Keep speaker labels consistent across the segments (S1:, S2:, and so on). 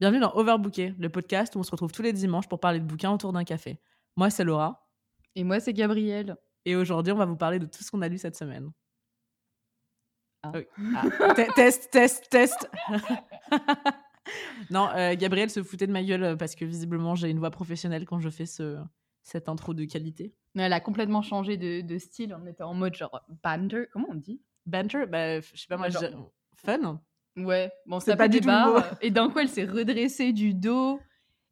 S1: Bienvenue dans Overbooké, le podcast où on se retrouve tous les dimanches pour parler de bouquins autour d'un café. Moi, c'est Laura.
S2: Et moi, c'est Gabriel.
S1: Et aujourd'hui, on va vous parler de tout ce qu'on a lu cette semaine.
S2: Ah.
S1: Oui. Ah. Te- test, test, test. non, euh, Gabriel se foutait de ma gueule euh, parce que visiblement, j'ai une voix professionnelle quand je fais ce, cette intro de qualité.
S2: Mais Elle a complètement changé de, de style. On était en mode genre banter. Comment on dit?
S1: Banter, bah, je sais pas moi,
S2: Genre-
S1: je- fun.
S2: Ouais. Bon, ça
S1: pas du
S2: barres. Et d'un coup, elle s'est redressée du dos.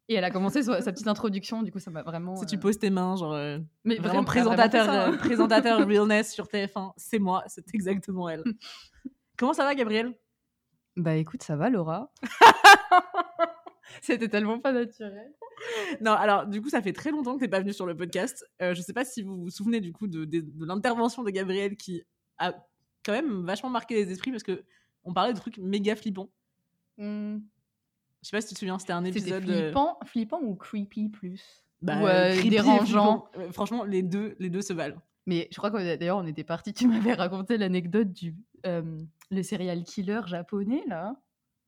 S2: Et elle a commencé sa, sa petite introduction. Du coup, ça m'a vraiment.
S1: Si tu
S2: euh,
S1: poses tes mains, genre euh,
S2: Mais
S1: vraiment
S2: vraiment,
S1: présentateur,
S2: ça,
S1: euh, présentateur realness sur TF1, c'est moi, c'est exactement elle. Comment ça va, Gabriel?
S2: Bah écoute, ça va, Laura. C'était tellement pas naturel.
S1: Non, alors du coup, ça fait très longtemps que t'es pas venu sur le podcast. Euh, je sais pas si vous vous souvenez du coup de, de- de l'intervention de Gabriel qui a quand même vachement marqué les esprits parce que on parlait de trucs méga flippants.
S2: Hmm.
S1: Je sais pas si tu te souviens, c'était un épisode euh,
S2: flippant, flippant ou creepy plus?
S1: Bah,
S2: Ou euh,
S1: creepy
S2: dérangeant?
S1: Euh, franchement, les deux, les deux se valent.
S2: Mais je crois que d'ailleurs, on était parti. Tu m'avais raconté l'anecdote du euh, le serial killer japonais là.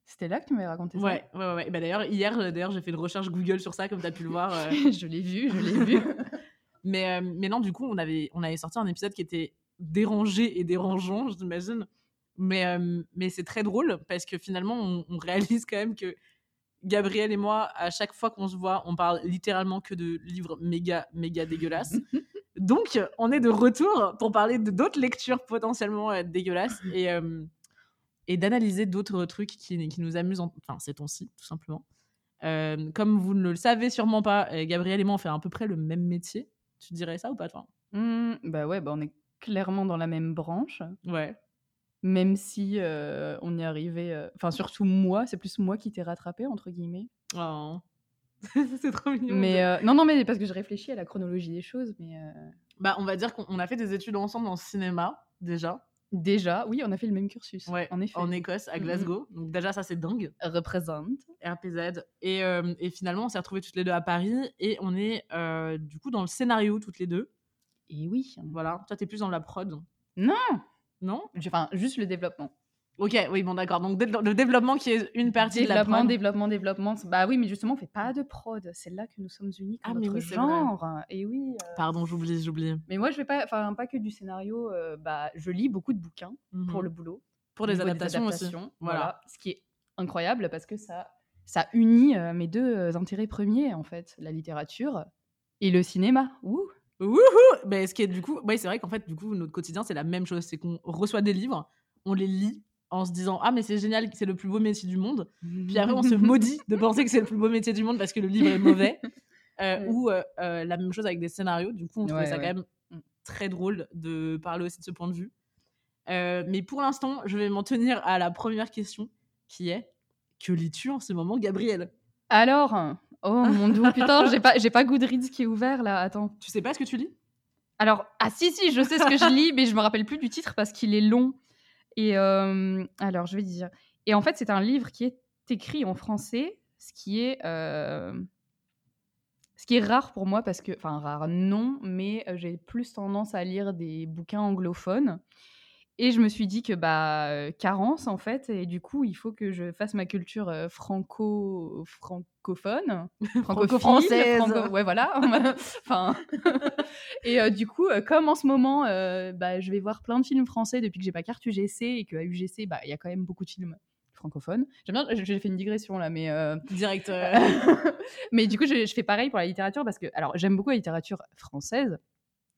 S2: C'était là que tu m'avais raconté ça?
S1: Ouais, ouais, ouais. Bah, d'ailleurs, hier, d'ailleurs, j'ai fait une recherche Google sur ça, comme tu as pu le voir.
S2: je l'ai vu, je l'ai vu.
S1: Mais, mais non, du coup, on avait, on avait sorti un épisode qui était dérangé et dérangeant, j'imagine. Mais, euh, mais c'est très drôle parce que finalement, on, on réalise quand même que Gabriel et moi, à chaque fois qu'on se voit, on parle littéralement que de livres méga, méga dégueulasses. Donc, on est de retour pour parler de d'autres lectures potentiellement euh, dégueulasses et, euh, et d'analyser d'autres trucs qui, qui nous amusent, en- enfin, ces temps-ci, tout simplement. Comme vous ne le savez sûrement pas, euh, Gabriel et moi, on fait à peu près le même métier. Tu dirais ça ou pas, toi?
S2: Hmm, bah ouais, bah on est clairement dans la même branche.
S1: Ouais.
S2: Même si euh, on y arrivait. Enfin, surtout moi, c'est plus moi qui t'ai rattrapé, entre guillemets.
S1: Oh. c'est trop mignon.
S2: Mais euh, non, non, mais parce que je réfléchis à la chronologie des choses. Mais euh,
S1: Bah, on va dire qu'on on a fait des études ensemble en cinéma, déjà.
S2: déjà, oui, on a fait le même cursus.
S1: Ouais,
S2: en effet.
S1: En Écosse, à
S2: Mhm.
S1: Glasgow. Donc, déjà, ça, c'est dingue.
S2: Représente.
S1: RPZ. Et, euh, et finalement, on s'est retrouvés toutes les deux à Paris. Et on est, du coup, dans le scénario, toutes les deux.
S2: Et oui.
S1: Voilà. Toi, t'es plus dans la prod.
S2: Non
S1: Non?
S2: Enfin, juste le développement.
S1: Ok, oui, bon, d'accord. Donc, le développement qui est une partie de la
S2: développement,
S1: prod.
S2: développement, développement. Bah oui, mais justement, on fait pas de prod. C'est là que nous sommes uniques
S1: Ah, mais
S2: notre
S1: oui,
S2: genre. Et oui. euh,
S1: Pardon, j'oublie, j'oublie.
S2: Mais moi, je vais pas, enfin, pas que du scénario. euh, bah, je lis beaucoup de bouquins pour
S1: Mhm.
S2: le boulot.
S1: Pour les
S2: niveau des
S1: adaptations, aussi.
S2: adaptations,
S1: Voilà.
S2: Voilà. Ce qui est incroyable parce que ça, ça unit euh, mes deux intérêts premiers en fait, la littérature et le cinéma. Ouh.
S1: Wouhou ben, ce qui est du coup, ouais, c'est vrai qu'en fait, du coup, notre quotidien, c'est la même chose. C'est qu'on reçoit des livres, on les lit en se disant Ah, mais c'est génial, c'est le plus beau métier du monde. Puis après, on se maudit de penser que c'est le plus beau métier du monde parce que le livre est mauvais. Euh,
S2: Ouais.
S1: Ou euh, euh, la même chose avec des scénarios. Du coup, on trouvait
S2: Ouais,
S1: ça quand même très drôle de parler aussi de ce point de vue. Mais pour l'instant, je vais m'en tenir à la première question qui est Que lis-tu en ce moment, Gabriel?
S2: Alors, oh mon dieu, putain, j'ai pas, j'ai pas Goodreads qui est ouvert là. Attends.
S1: Tu sais pas ce que tu lis?
S2: Alors, ah si si, je sais ce que je lis, mais je me rappelle plus du titre parce qu'il est long. Et euh, alors, je vais dire. Et en fait, c'est un livre qui est écrit en français, ce qui est euh, ce qui est rare pour moi parce que, enfin rare, non, mais euh, j'ai plus tendance à lire des bouquins anglophones. Et je me suis dit que bah euh, carence en fait, et du coup il faut que je fasse ma culture euh, franco francophone,
S1: Franco-française.
S2: franco- ouais voilà. enfin et euh, du coup comme en ce moment euh, bah, je vais voir plein de films français depuis que j'ai pas carte UGC et que à UGC bah il y a quand même beaucoup de films francophones. J'aime bien, j'ai fait une digression là, mais euh,
S1: Direct. euh,
S2: mais du coup, je, je fais pareil pour la littérature parce que, alors, j'aime beaucoup la littérature française,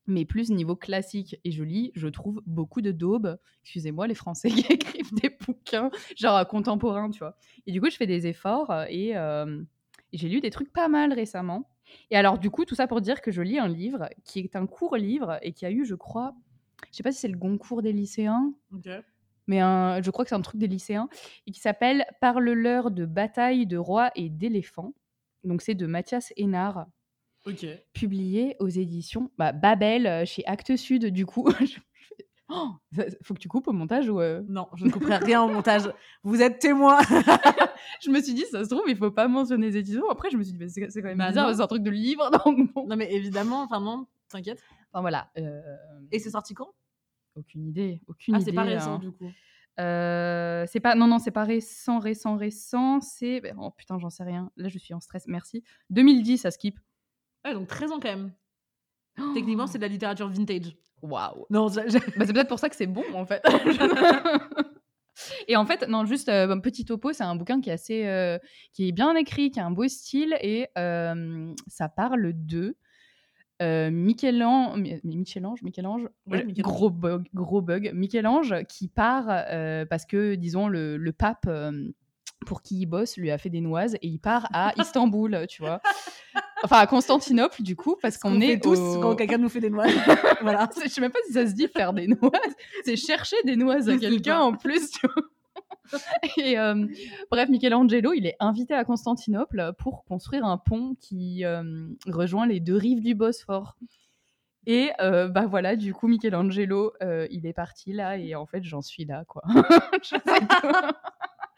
S2: mais plus niveau classique. Et je lis, je trouve beaucoup de daubes. Excusez-moi, les Français qui écrivent des bouquins, genre euh, contemporains, tu vois. Et du coup, je fais des efforts euh, et, euh, et j'ai lu des trucs pas mal récemment. Et alors, du coup, tout ça pour dire que je lis un livre qui est un court livre et qui a eu, je crois, je sais pas si c'est le Goncourt des lycéens, mais un- je crois que c'est un truc des lycéens, et qui s'appelle Parle-leur de bataille de rois et d'éléphants. Donc c'est de Mathias Hénard, Publié aux éditions bah, Babel euh, chez Actes Sud. Du coup, Oh, faut que tu coupes au montage ou euh,
S1: Non, je ne couperai rien au montage. Vous êtes témoin.
S2: Je me suis dit, ça se trouve, il faut pas mentionner les éditions. Après, je me suis dit, c'est quand même
S1: Bah
S2: bizarre, c'est un truc de livre. Donc bon.
S1: non, mais évidemment, enfin, non, t'inquiète.
S2: Enfin voilà. euh,
S1: Et c'est sorti quand?
S2: Aucune idée. Aucune
S1: Ah,
S2: idée.
S1: c'est pas récent,
S2: hein.
S1: du coup.
S2: Euh, c'est pas non non c'est pas récent récent récent c'est oh putain j'en sais rien là je suis en stress merci 2010 ça skip
S1: Ouais, donc 13 ans quand même. Techniquement, c'est de la littérature vintage.
S2: waouh
S1: Non, je-
S2: Bah, c'est peut-être pour ça que c'est bon en fait. et en fait, non, juste euh, petit topo, c'est un bouquin qui est assez, euh, qui est bien écrit, qui a un beau style et euh, ça parle de euh, Michel-Ange, Mi- Michel-Ange, Michel-Ange,
S1: Ouais,
S2: euh, gros bug, gros bug, Michel-Ange qui part euh, parce que disons le, le pape. Pour qui il bosse, lui a fait des noises et il part à Istanbul, tu vois. Enfin, à Constantinople, du coup, parce qu'on est
S1: tous
S2: au-
S1: quand quelqu'un nous fait des noix. voilà.
S2: je sais même pas si ça se dit faire des noises. C'est chercher des noises à quelqu'un en plus. tu vois. Et euh, bref, Michelangelo, il est invité à Constantinople pour construire un pont qui euh, rejoint les deux rives du Bosphore. Et euh, bah voilà, du coup, Michelangelo, euh, il est parti là et en fait, j'en suis là, quoi. Je sais.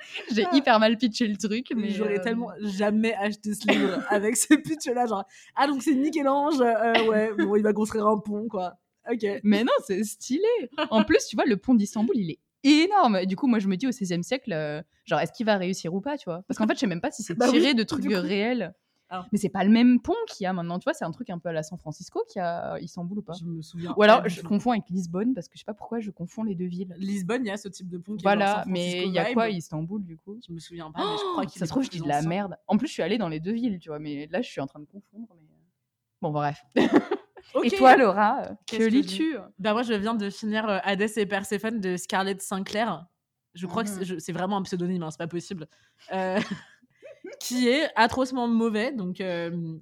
S2: J'ai hyper mal pitché le truc, mais
S1: J'aurais
S2: euh,
S1: tellement jamais acheté ce livre avec ce pitch-là. Genre, ah, donc c'est Michel-Ange. euh, ouais, bon, il va construire un pont, quoi. Ok.
S2: Mais non, c'est stylé. En plus, tu vois, le pont d'Istanbul, il est énorme. Et du coup, moi, je me dis au XVIe siècle, euh, genre, est-ce qu'il va réussir ou pas, tu vois? Parce qu'en fait, je sais même pas si c'est
S1: Bah oui,
S2: tiré de trucs réels.
S1: Alors.
S2: Mais c'est pas le même pont qu'il y a maintenant, tu vois, c'est un truc un peu à la San Francisco qu'il y a à Istanbul ou pas
S1: Je me souviens.
S2: Ou alors, je confonds avec Lisbonne, parce que je sais pas pourquoi je confonds les deux villes.
S1: Lisbonne, il y a ce type de pont qui
S2: Voilà, mais il y a quoi Istanbul, du coup?
S1: Je me souviens pas, mais je crois qu'il
S2: Ça se trouve, je dis de la merde. En plus, je suis allée dans les deux villes, tu vois, mais là, je suis en train de confondre. Mais... Bon, bref. Et toi, Laura, euh, que
S1: que
S2: lis-tu?
S1: Bah moi je viens de finir euh, Hades et Perséphone de Scarlett Sinclair. Je crois que c'est- je- c'est vraiment un pseudonyme, hein, c'est pas possible. Euh, qui est atrocement mauvais. Donc euh,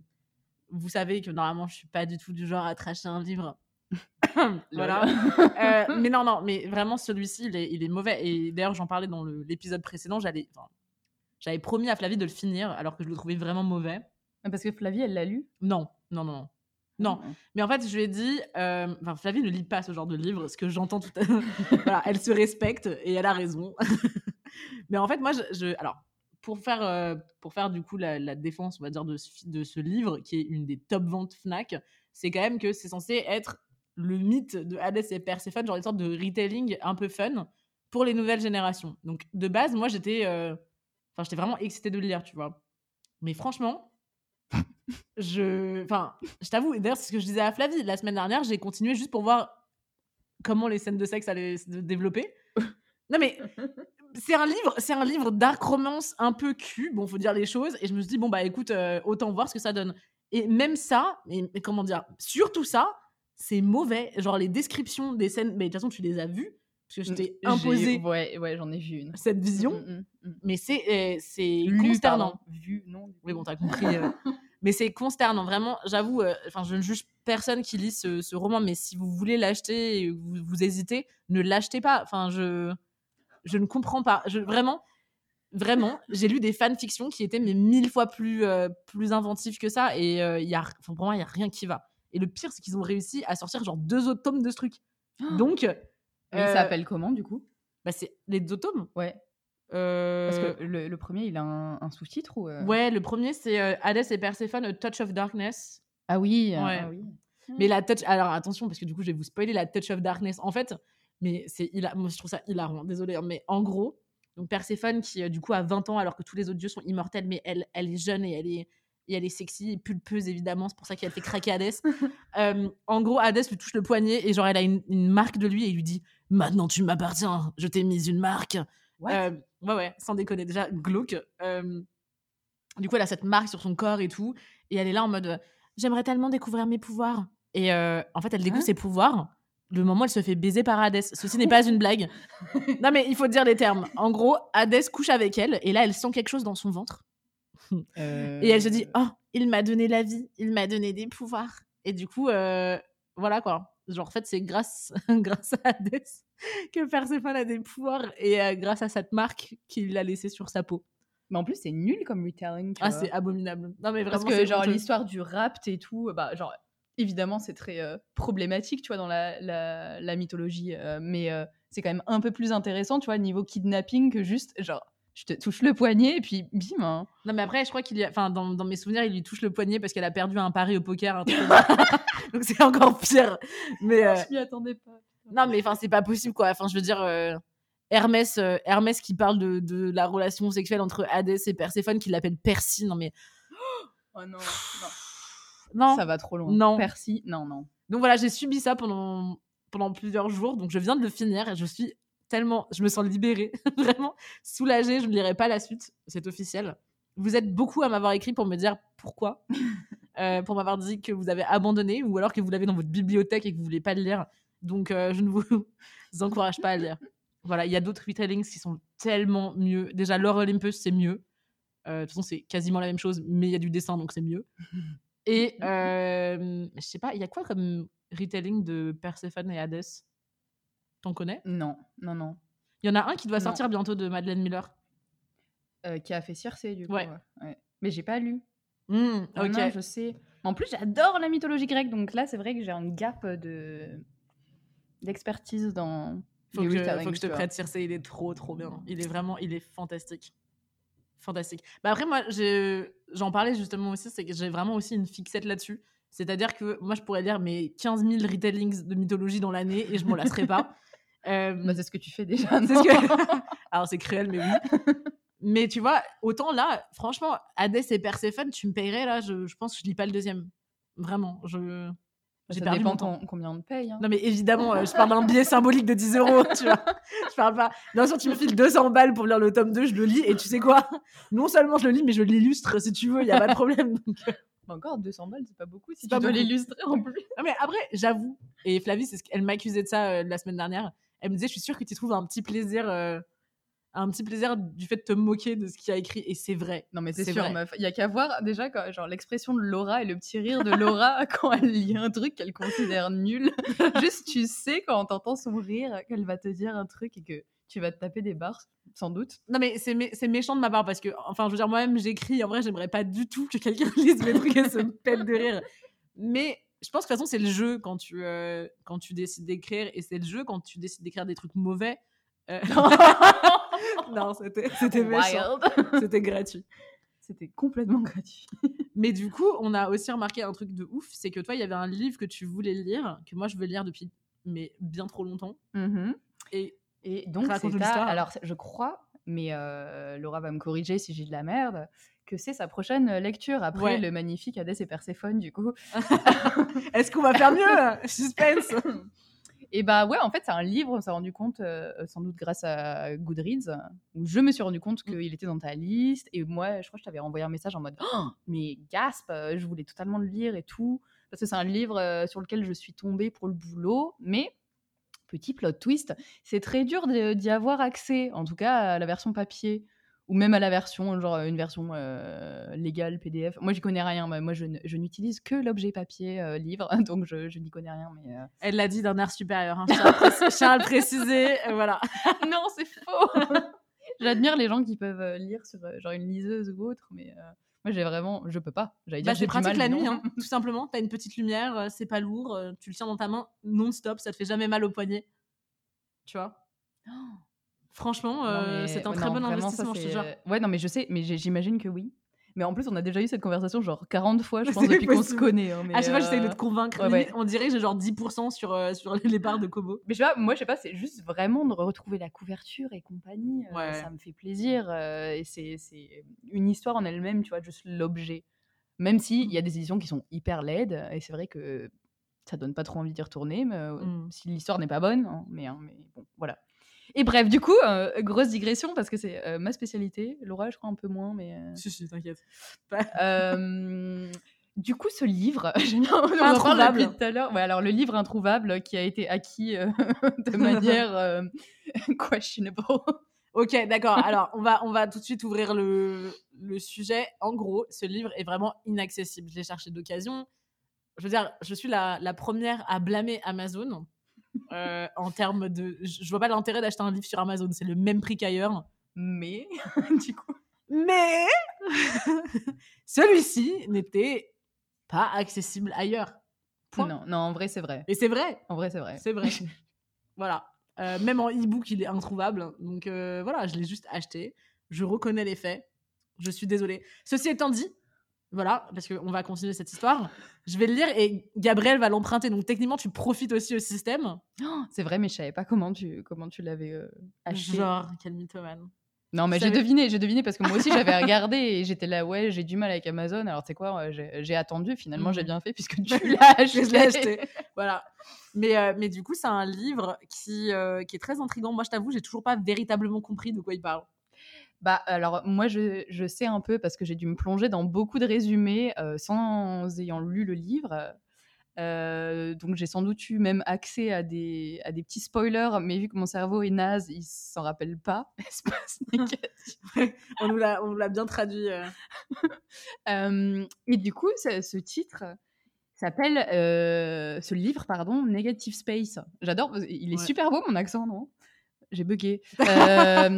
S1: vous savez que normalement je suis pas du tout du genre à tracher un livre. voilà. Euh, mais non, non, mais vraiment celui-ci il est, il est mauvais. Et d'ailleurs j'en parlais dans l'épisode précédent, j'allais, j'avais promis à Flavie de le finir alors que je le trouvais vraiment mauvais.
S2: Parce que Flavie, elle l'a lu?
S1: Non, non, non, non. Non, mais en fait, je lui ai dit, euh, enfin, Flavie ne lit pas ce genre de livre, ce que j'entends tout à voilà, elle se respecte et elle a raison. mais en fait, moi, je, je- alors, pour faire, euh, pour faire du coup la, défense, on va dire, de ce, livre, qui est une des top ventes Fnac, c'est quand même que c'est censé être le mythe de Hades et Perséphone, genre une sorte de retelling un peu fun pour les nouvelles générations. Donc, de base, moi, j'étais, euh, j'étais vraiment excitée de le lire, tu vois. Mais franchement, je, enfin, je t'avoue, d'ailleurs, c'est ce que je disais à Flavie la semaine dernière, j'ai continué juste pour voir comment les scènes de sexe allaient se développer. Non mais c'est un livre, c'est un livre dark romance un peu cul, bon faut dire les choses et je me suis dit bon bah écoute euh, autant voir ce que ça donne. Et même ça, mais, mais comment dire, surtout ça, c'est mauvais, genre les descriptions des scènes, mais de toute façon tu les as vues parce que je t'ai imposé
S2: Ouais, ouais j'en ai vu une.
S1: cette vision,
S2: Mm, mm, mm.
S1: mais c'est euh, c'est consternant.
S2: Vu, non.
S1: Oui, bon, t'as compris. euh, mais c'est consternant, vraiment. J'avoue, enfin, je ne juge personne qui lit ce, ce roman, mais si vous voulez l'acheter et vous, vous hésitez, ne l'achetez pas. Enfin, je, je ne comprends pas. Je, vraiment, vraiment, j'ai lu des fanfictions qui étaient mais mille fois plus, euh, plus inventifs que ça, et euh, il y a, enfin, pour moi, il y a rien qui va. Et le pire, c'est qu'ils ont réussi à sortir genre deux autres tomes de ce truc. Donc,
S2: Mais il
S1: euh,
S2: s'appelle comment, du coup?
S1: bah, c'est les deux tomes.
S2: Ouais. Parce que le, le premier, il a un, un sous-titre ou
S1: Ouais, le premier, c'est Hades et Perséphone, A Touch of Darkness.
S2: Ah oui.
S1: Ouais.
S2: ah oui.
S1: Mais la touch. Alors attention, parce que du coup, je vais vous spoiler la touch of darkness. En fait, mais c'est moi je trouve ça hilarant, désolé. hein, Mais en gros, donc Perséphone qui euh, du coup a 20 ans alors que tous les autres dieux sont immortels, mais elle, elle est jeune et elle est, et elle est sexy et pulpeuse évidemment, c'est pour ça qu'elle fait craquer Hadès. Euh, en gros, Hadès lui touche le poignet et genre elle a une, une marque de lui et il lui dit Maintenant tu m'appartiens, je t'ai mise une marque. Euh, ouais, ouais, sans déconner, déjà glauque. Euh, du coup, elle a cette marque sur son corps et tout, et elle est là en mode J'aimerais tellement découvrir mes pouvoirs. Et euh, en fait, elle découvre
S2: Hein
S1: ses pouvoirs le moment où elle se fait baiser par Hadès. Ceci n'est pas une blague. Non, mais il faut dire les termes. En gros, Hadès couche avec elle, et là, elle sent quelque chose dans son ventre. Et elle se dit Oh, il m'a donné la vie, il m'a donné des pouvoirs. Et du coup, euh, voilà quoi. Genre, en fait, c'est grâce, grâce à Hadès que Perséphone a des pouvoirs et euh, grâce à cette marque qu'il a laissée sur sa peau.
S2: Mais en plus, c'est nul comme retelling.
S1: Ah, c'est abominable. Non, mais
S2: Parce
S1: vraiment,
S2: que,
S1: c'est
S2: genre, l'histoire du rapt et tout, bah, genre, évidemment, c'est très euh, problématique, tu vois, dans la, la, la mythologie. euh, mais euh, c'est quand même un peu plus intéressant, tu vois, niveau kidnapping que juste, genre, je te touche le poignet et puis bim. hein.
S1: Non, mais après, je crois qu'il y a. Enfin, dans, dans mes souvenirs, il lui touche le poignet parce qu'elle a perdu un pari au poker. un truc. Donc, c'est encore pire. Mais. euh,
S2: Je m'y attendais pas.
S1: Non, mais enfin, c'est pas possible, quoi. Enfin, je veux dire. Hermès, Hermès qui parle de, de la relation sexuelle entre Hadès et Perséphone, qui l'appelle Percy. Non, mais.
S2: Oh non,
S1: Non.
S2: Ça va trop loin.
S1: Non.
S2: Percy, non, non.
S1: Donc voilà, j'ai subi ça pendant, pendant plusieurs jours. Donc je viens de le finir et je suis tellement. Je me sens libérée, vraiment soulagée. Je ne lirai pas la suite, c'est officiel. Vous êtes beaucoup à m'avoir écrit pour me dire pourquoi. Euh, pour m'avoir dit que vous avez abandonné ou alors que vous l'avez dans votre bibliothèque et que vous voulez pas le lire. Donc euh, je ne vous encourage pas à le lire. Voilà, il y a d'autres retellings qui sont tellement mieux. Déjà, Lore Olympus, c'est mieux. Euh, de toute façon, c'est quasiment la même chose, mais il y a du dessin, donc c'est mieux. Et euh, je sais pas, il y a quoi comme retelling de Perséphone et Hadès? T'en connais?
S2: Non, non, non.
S1: Il y en a un qui doit
S2: Non.
S1: sortir bientôt de Madeleine Miller.
S2: Euh, qui a fait Circé, du coup.
S1: Ouais.
S2: ouais. Mais j'ai pas lu. Non,
S1: ok.
S2: non, je sais. En plus, j'adore la mythologie grecque, donc là, c'est vrai que j'ai un gap de d'expertise dans
S1: Faut
S2: les
S1: que, faut que je te prête Circe, il est trop trop bien. Il est vraiment, il est fantastique. Fantastique. Bah après, moi, j'en parlais justement aussi, c'est que j'ai vraiment aussi une fixette là-dessus. C'est-à-dire que moi, je pourrais lire mes 15 000 retellings de mythologie dans l'année et je m'en lasserai pas. Euh,
S2: Bah, c'est ce que tu fais déjà.
S1: Ce que- Alors c'est cruel, mais oui. mais tu vois, autant là, franchement, Hadès et Perséphone, tu me payerais là, je, je pense que je lis pas le deuxième. Vraiment, je. J'ai perdu
S2: dépend
S1: mon temps.
S2: ton- combien on te paye. hein.
S1: Non mais évidemment, euh, je parle d'un billet symbolique de 10 euros, tu vois. Je parle pas. Bien sûr, tu me files 200 balles pour lire le tome 2, je le lis, et tu sais quoi? Non seulement je le lis, mais je l'illustre si tu veux, il y a pas de problème. Donc, euh,
S2: Bah, Encore 200 balles, c'est pas beaucoup si tu
S1: pas
S2: dois l'illustrer en plus.
S1: Non, mais après, j'avoue, et Flavie, c'est ce qu'elle m'a accusé de ça euh, la semaine dernière. Elle me disait, je suis sûre que tu trouves un petit plaisir, euh, un petit plaisir du fait de te moquer de ce qu'il a écrit, et c'est vrai.
S2: Non mais c'est sûr,
S1: vrai.
S2: meuf. Il y a qu'à voir déjà quand, genre l'expression de Laura et le petit rire de Laura quand elle lit un truc qu'elle considère nul. Juste tu sais quand t'entends son rire qu'elle va te dire un truc et que tu vas te taper des barres sans doute.
S1: Non, mais c'est mé- c'est méchant de ma part parce que, enfin, je veux dire, moi-même, j'écris. En vrai, j'aimerais pas du tout que quelqu'un lise mes trucs et se pète de rire. Mais je pense que de toute façon, c'est le jeu quand tu, euh, quand tu décides d'écrire et c'est le jeu quand tu décides d'écrire des trucs mauvais. Euh, non, c'était c'était méchant. C'était gratuit.
S2: C'était complètement gratuit.
S1: Mais du coup, on a aussi remarqué un truc de ouf c'est que toi, il y avait un livre que tu voulais lire, que moi, je veux lire depuis mais bien trop longtemps.
S2: Mhm.
S1: Et
S2: Et donc c'est à- alors je crois, mais euh, Laura va me corriger si j'ai de la merde, que c'est sa prochaine lecture après
S1: Ouais.
S2: le magnifique Hadès et Perséphone du coup.
S1: est-ce qu'on va faire mieux Suspense?
S2: Et bah ouais, en fait, c'est un livre, on s'est rendu compte, euh, sans doute grâce à Goodreads, où je me suis rendu compte
S1: Mm.
S2: qu'il était dans ta liste. Et moi, je crois que je t'avais envoyé un message en mode Oh, Mais gasp, euh, je voulais totalement le lire et tout. Parce que c'est un livre euh, sur lequel je suis tombée pour le boulot. Mais, petit plot twist, c'est très dur d'y avoir accès, en tout cas à la version papier. Ou même à la version, genre une version euh, légale, PDF. Moi, j'y connais rien. Moi, je, n'utilise que l'objet papier euh, livre, donc je, je n'y connais rien. Mais euh,
S1: Elle l'a dit d'un air supérieur. Hein. Préciser. euh, voilà.
S2: non, c'est faux. J'admire les gens qui peuvent euh, lire sur euh, genre une liseuse ou autre, mais euh, moi j'ai vraiment, je peux pas. J'allais dire
S1: Bah,
S2: j'ai
S1: c'est
S2: du
S1: pratique
S2: mal,
S1: la nuit, hein, tout simplement. T'as une petite lumière, euh, c'est pas lourd, euh, tu le tiens dans ta main non-stop, ça te fait jamais mal au poignet. Tu vois? Franchement, euh, c'est un
S2: ouais,
S1: très
S2: non,
S1: bon
S2: vraiment, ça,
S1: investissement, je te
S2: c'est,
S1: jure.
S2: Ouais, non, mais je sais, mais j'imagine que oui. Mais en plus, on a déjà eu cette conversation genre 40 fois, je pense, depuis qu'on se connaît. hein, mais,
S1: À chaque fois, j'essaye de
S2: euh,
S1: te convaincre.
S2: ouais,
S1: Limite,
S2: ouais.
S1: On dirait que j'ai genre 10% sur, euh, sur les barres de Kobo.
S2: Mais je sais pas, moi, je sais pas, c'est juste vraiment de retrouver la couverture et compagnie. euh,
S1: Ouais.
S2: Ça me fait plaisir. et c'est une histoire en elle-même, tu vois, juste l'objet. Même s'il
S1: Mmh.
S2: y a des éditions qui sont hyper laides, et c'est vrai que ça donne pas trop envie d'y retourner, mais, euh,
S1: Mm.
S2: si l'histoire n'est pas bonne. hein, mais, hein, mais bon, voilà. Et bref, du coup, euh, grosse digression, parce que c'est euh, ma spécialité. Laura, je crois un peu moins, mais. euh,
S1: Si, si, t'inquiète.
S2: euh, du coup, ce livre, j'ai en parle
S1: Introuvable.
S2: tout à l'heure. Ouais, alors le livre introuvable qui a été acquis de manière questionable.
S1: Ok, d'accord. Alors, on va, on va tout de suite ouvrir le, le sujet. En gros, ce livre est vraiment inaccessible. Je l'ai cherché d'occasion. Je veux dire, je suis la, la première à blâmer Amazon euh, en termes de. Je vois pas l'intérêt d'acheter un livre sur Amazon. C'est le même prix qu'ailleurs.
S2: Mais, du coup,
S1: Mais celui-ci n'était pas accessible ailleurs. Point.
S2: non, non, en vrai, c'est vrai.
S1: Et c'est vrai.
S2: En vrai, c'est vrai.
S1: C'est vrai. voilà. Euh, même en e-book, il est introuvable. Donc euh, voilà, je l'ai juste acheté. Je reconnais les faits. Je suis désolée. Ceci étant dit, Voilà, parce qu'on va continuer cette histoire. Je vais le lire et Gabriel va l'emprunter. Donc techniquement, tu profites aussi au système.
S2: Oh, c'est vrai, mais je savais pas comment tu, comment tu l'avais euh, acheté.
S1: Genre, quel mythomane.
S2: Non, mais j'ai deviné, j'ai deviné parce que moi aussi j'avais regardé et j'étais là, ouais, j'ai du mal avec Amazon. Alors, tu sais quoi, euh, j'ai attendu, finalement, j'ai
S1: Mhm.
S2: bien fait puisque tu l'as acheté.
S1: Je l'ai acheté. Voilà. Mais, euh, mais du coup, c'est un livre qui, euh, qui est très intriguant. Moi, je t'avoue, j'ai toujours pas véritablement compris de quoi il parle.
S2: Bah, alors, moi, je, je sais un peu parce que j'ai dû me plonger dans beaucoup de résumés euh, sans ayant lu le livre. Euh, donc, j'ai sans doute eu même accès à des, à des petits spoilers, mais vu que mon cerveau est naze, il s'en rappelle pas. Négatif.
S1: On nous l'a on nous l'a bien traduit. euh.
S2: Euh, et du coup, ce, ce titre s'appelle, ce livre, pardon, Negative Space. J'adore, il est
S1: Ouais.
S2: super beau mon accent, non? J'ai bugué. Euh,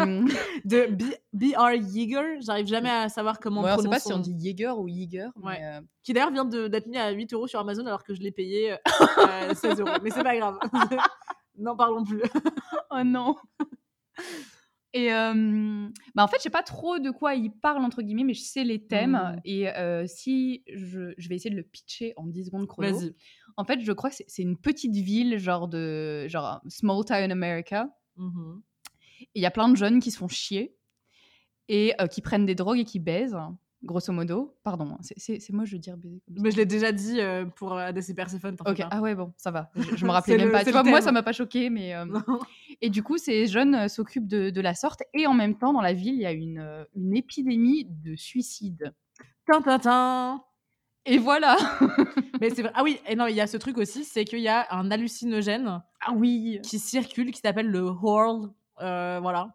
S1: De B.R. Yeager, j'arrive jamais à savoir comment
S2: ouais, on sait
S1: prononce
S2: pas si on dit Jaeger ou Yeager.
S1: Ouais.
S2: mais, euh,
S1: Qui d'ailleurs vient d'être mis à 8 euros sur Amazon alors que je l'ai payé euh, euh, 16 euros. Mais c'est pas grave. N'en parlons plus.
S2: Oh non Et euh, bah en fait, je sais pas trop de quoi il parle, entre guillemets, mais je sais les thèmes.
S1: Mhm.
S2: Et euh, si je, je vais essayer de le pitcher en 10 secondes chrono.
S1: Vas-y.
S2: En fait, je crois que c'est- c'est une petite ville, genre de genre small town America. Et Il y a plein de jeunes qui se font chier et euh, qui prennent des drogues et qui baisent, grosso modo. Pardon, hein, c'est- moi je veux dire baiser.
S1: Mais je l'ai déjà dit euh, pour euh, ADC Persephone.
S2: Ok,
S1: pas.
S2: ah ouais, bon, ça va. Je, je me rappelais même
S1: le-
S2: pas.
S1: c'est
S2: Tu vois, moi, ça m'a pas choqué, mais. euh. Et du coup, ces jeunes s'occupent de, de la sorte. Et en même temps, dans la ville, il y a une, une épidémie de suicide.
S1: Tin, tin, tin.
S2: Et voilà
S1: Mais c'est vrai. Ah oui, et non, il y a ce truc aussi, c'est qu'il y a un hallucinogène
S2: Ah oui
S1: qui circule, qui s'appelle le Horl. euh, voilà.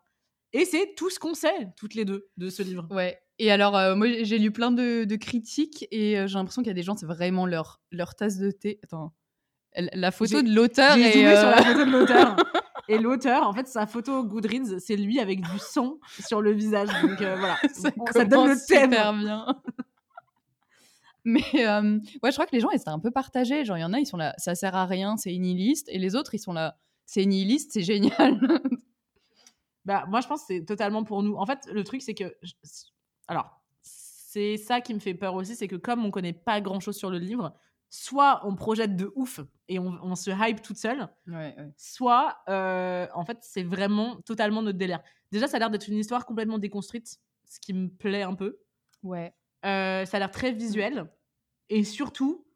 S1: Et c'est tout ce qu'on sait, toutes les deux, de ce livre.
S2: Ouais. Et alors, euh, moi, j'ai lu plein de, de critiques et euh, j'ai l'impression qu'il y a des gens, c'est vraiment leur, leur tasse de thé. Attends. La photo
S1: J'ai-
S2: de l'auteur
S1: J'ai
S2: est.
S1: zoomé sur la photo de l'auteur. Et l'auteur, en fait, sa photo Goodreads, c'est lui avec du sang sur le visage. Donc euh, voilà,
S2: ça,
S1: On- ça donne le
S2: commence
S1: thème.
S2: super bien. Mais euh, ouais, je crois que les gens, ils étaient un peu partagés. Genre, il y en a, ils sont là, ça sert à rien, c'est nihiliste. Et les autres, ils sont là, c'est nihiliste, c'est génial.
S1: Bah, moi, je pense que c'est totalement pour nous. En fait, le truc, c'est que. je- Alors, c'est ça qui me fait peur aussi, c'est que comme on connaît pas grand chose sur le livre, soit on projette de ouf et on, on se hype toute seule,
S2: ouais, ouais.
S1: soit euh, en fait, c'est vraiment totalement notre délire. Déjà, ça a l'air d'être une histoire complètement déconstruite, ce qui me plaît un peu.
S2: Ouais.
S1: Euh, ça a l'air très visuel. Et surtout,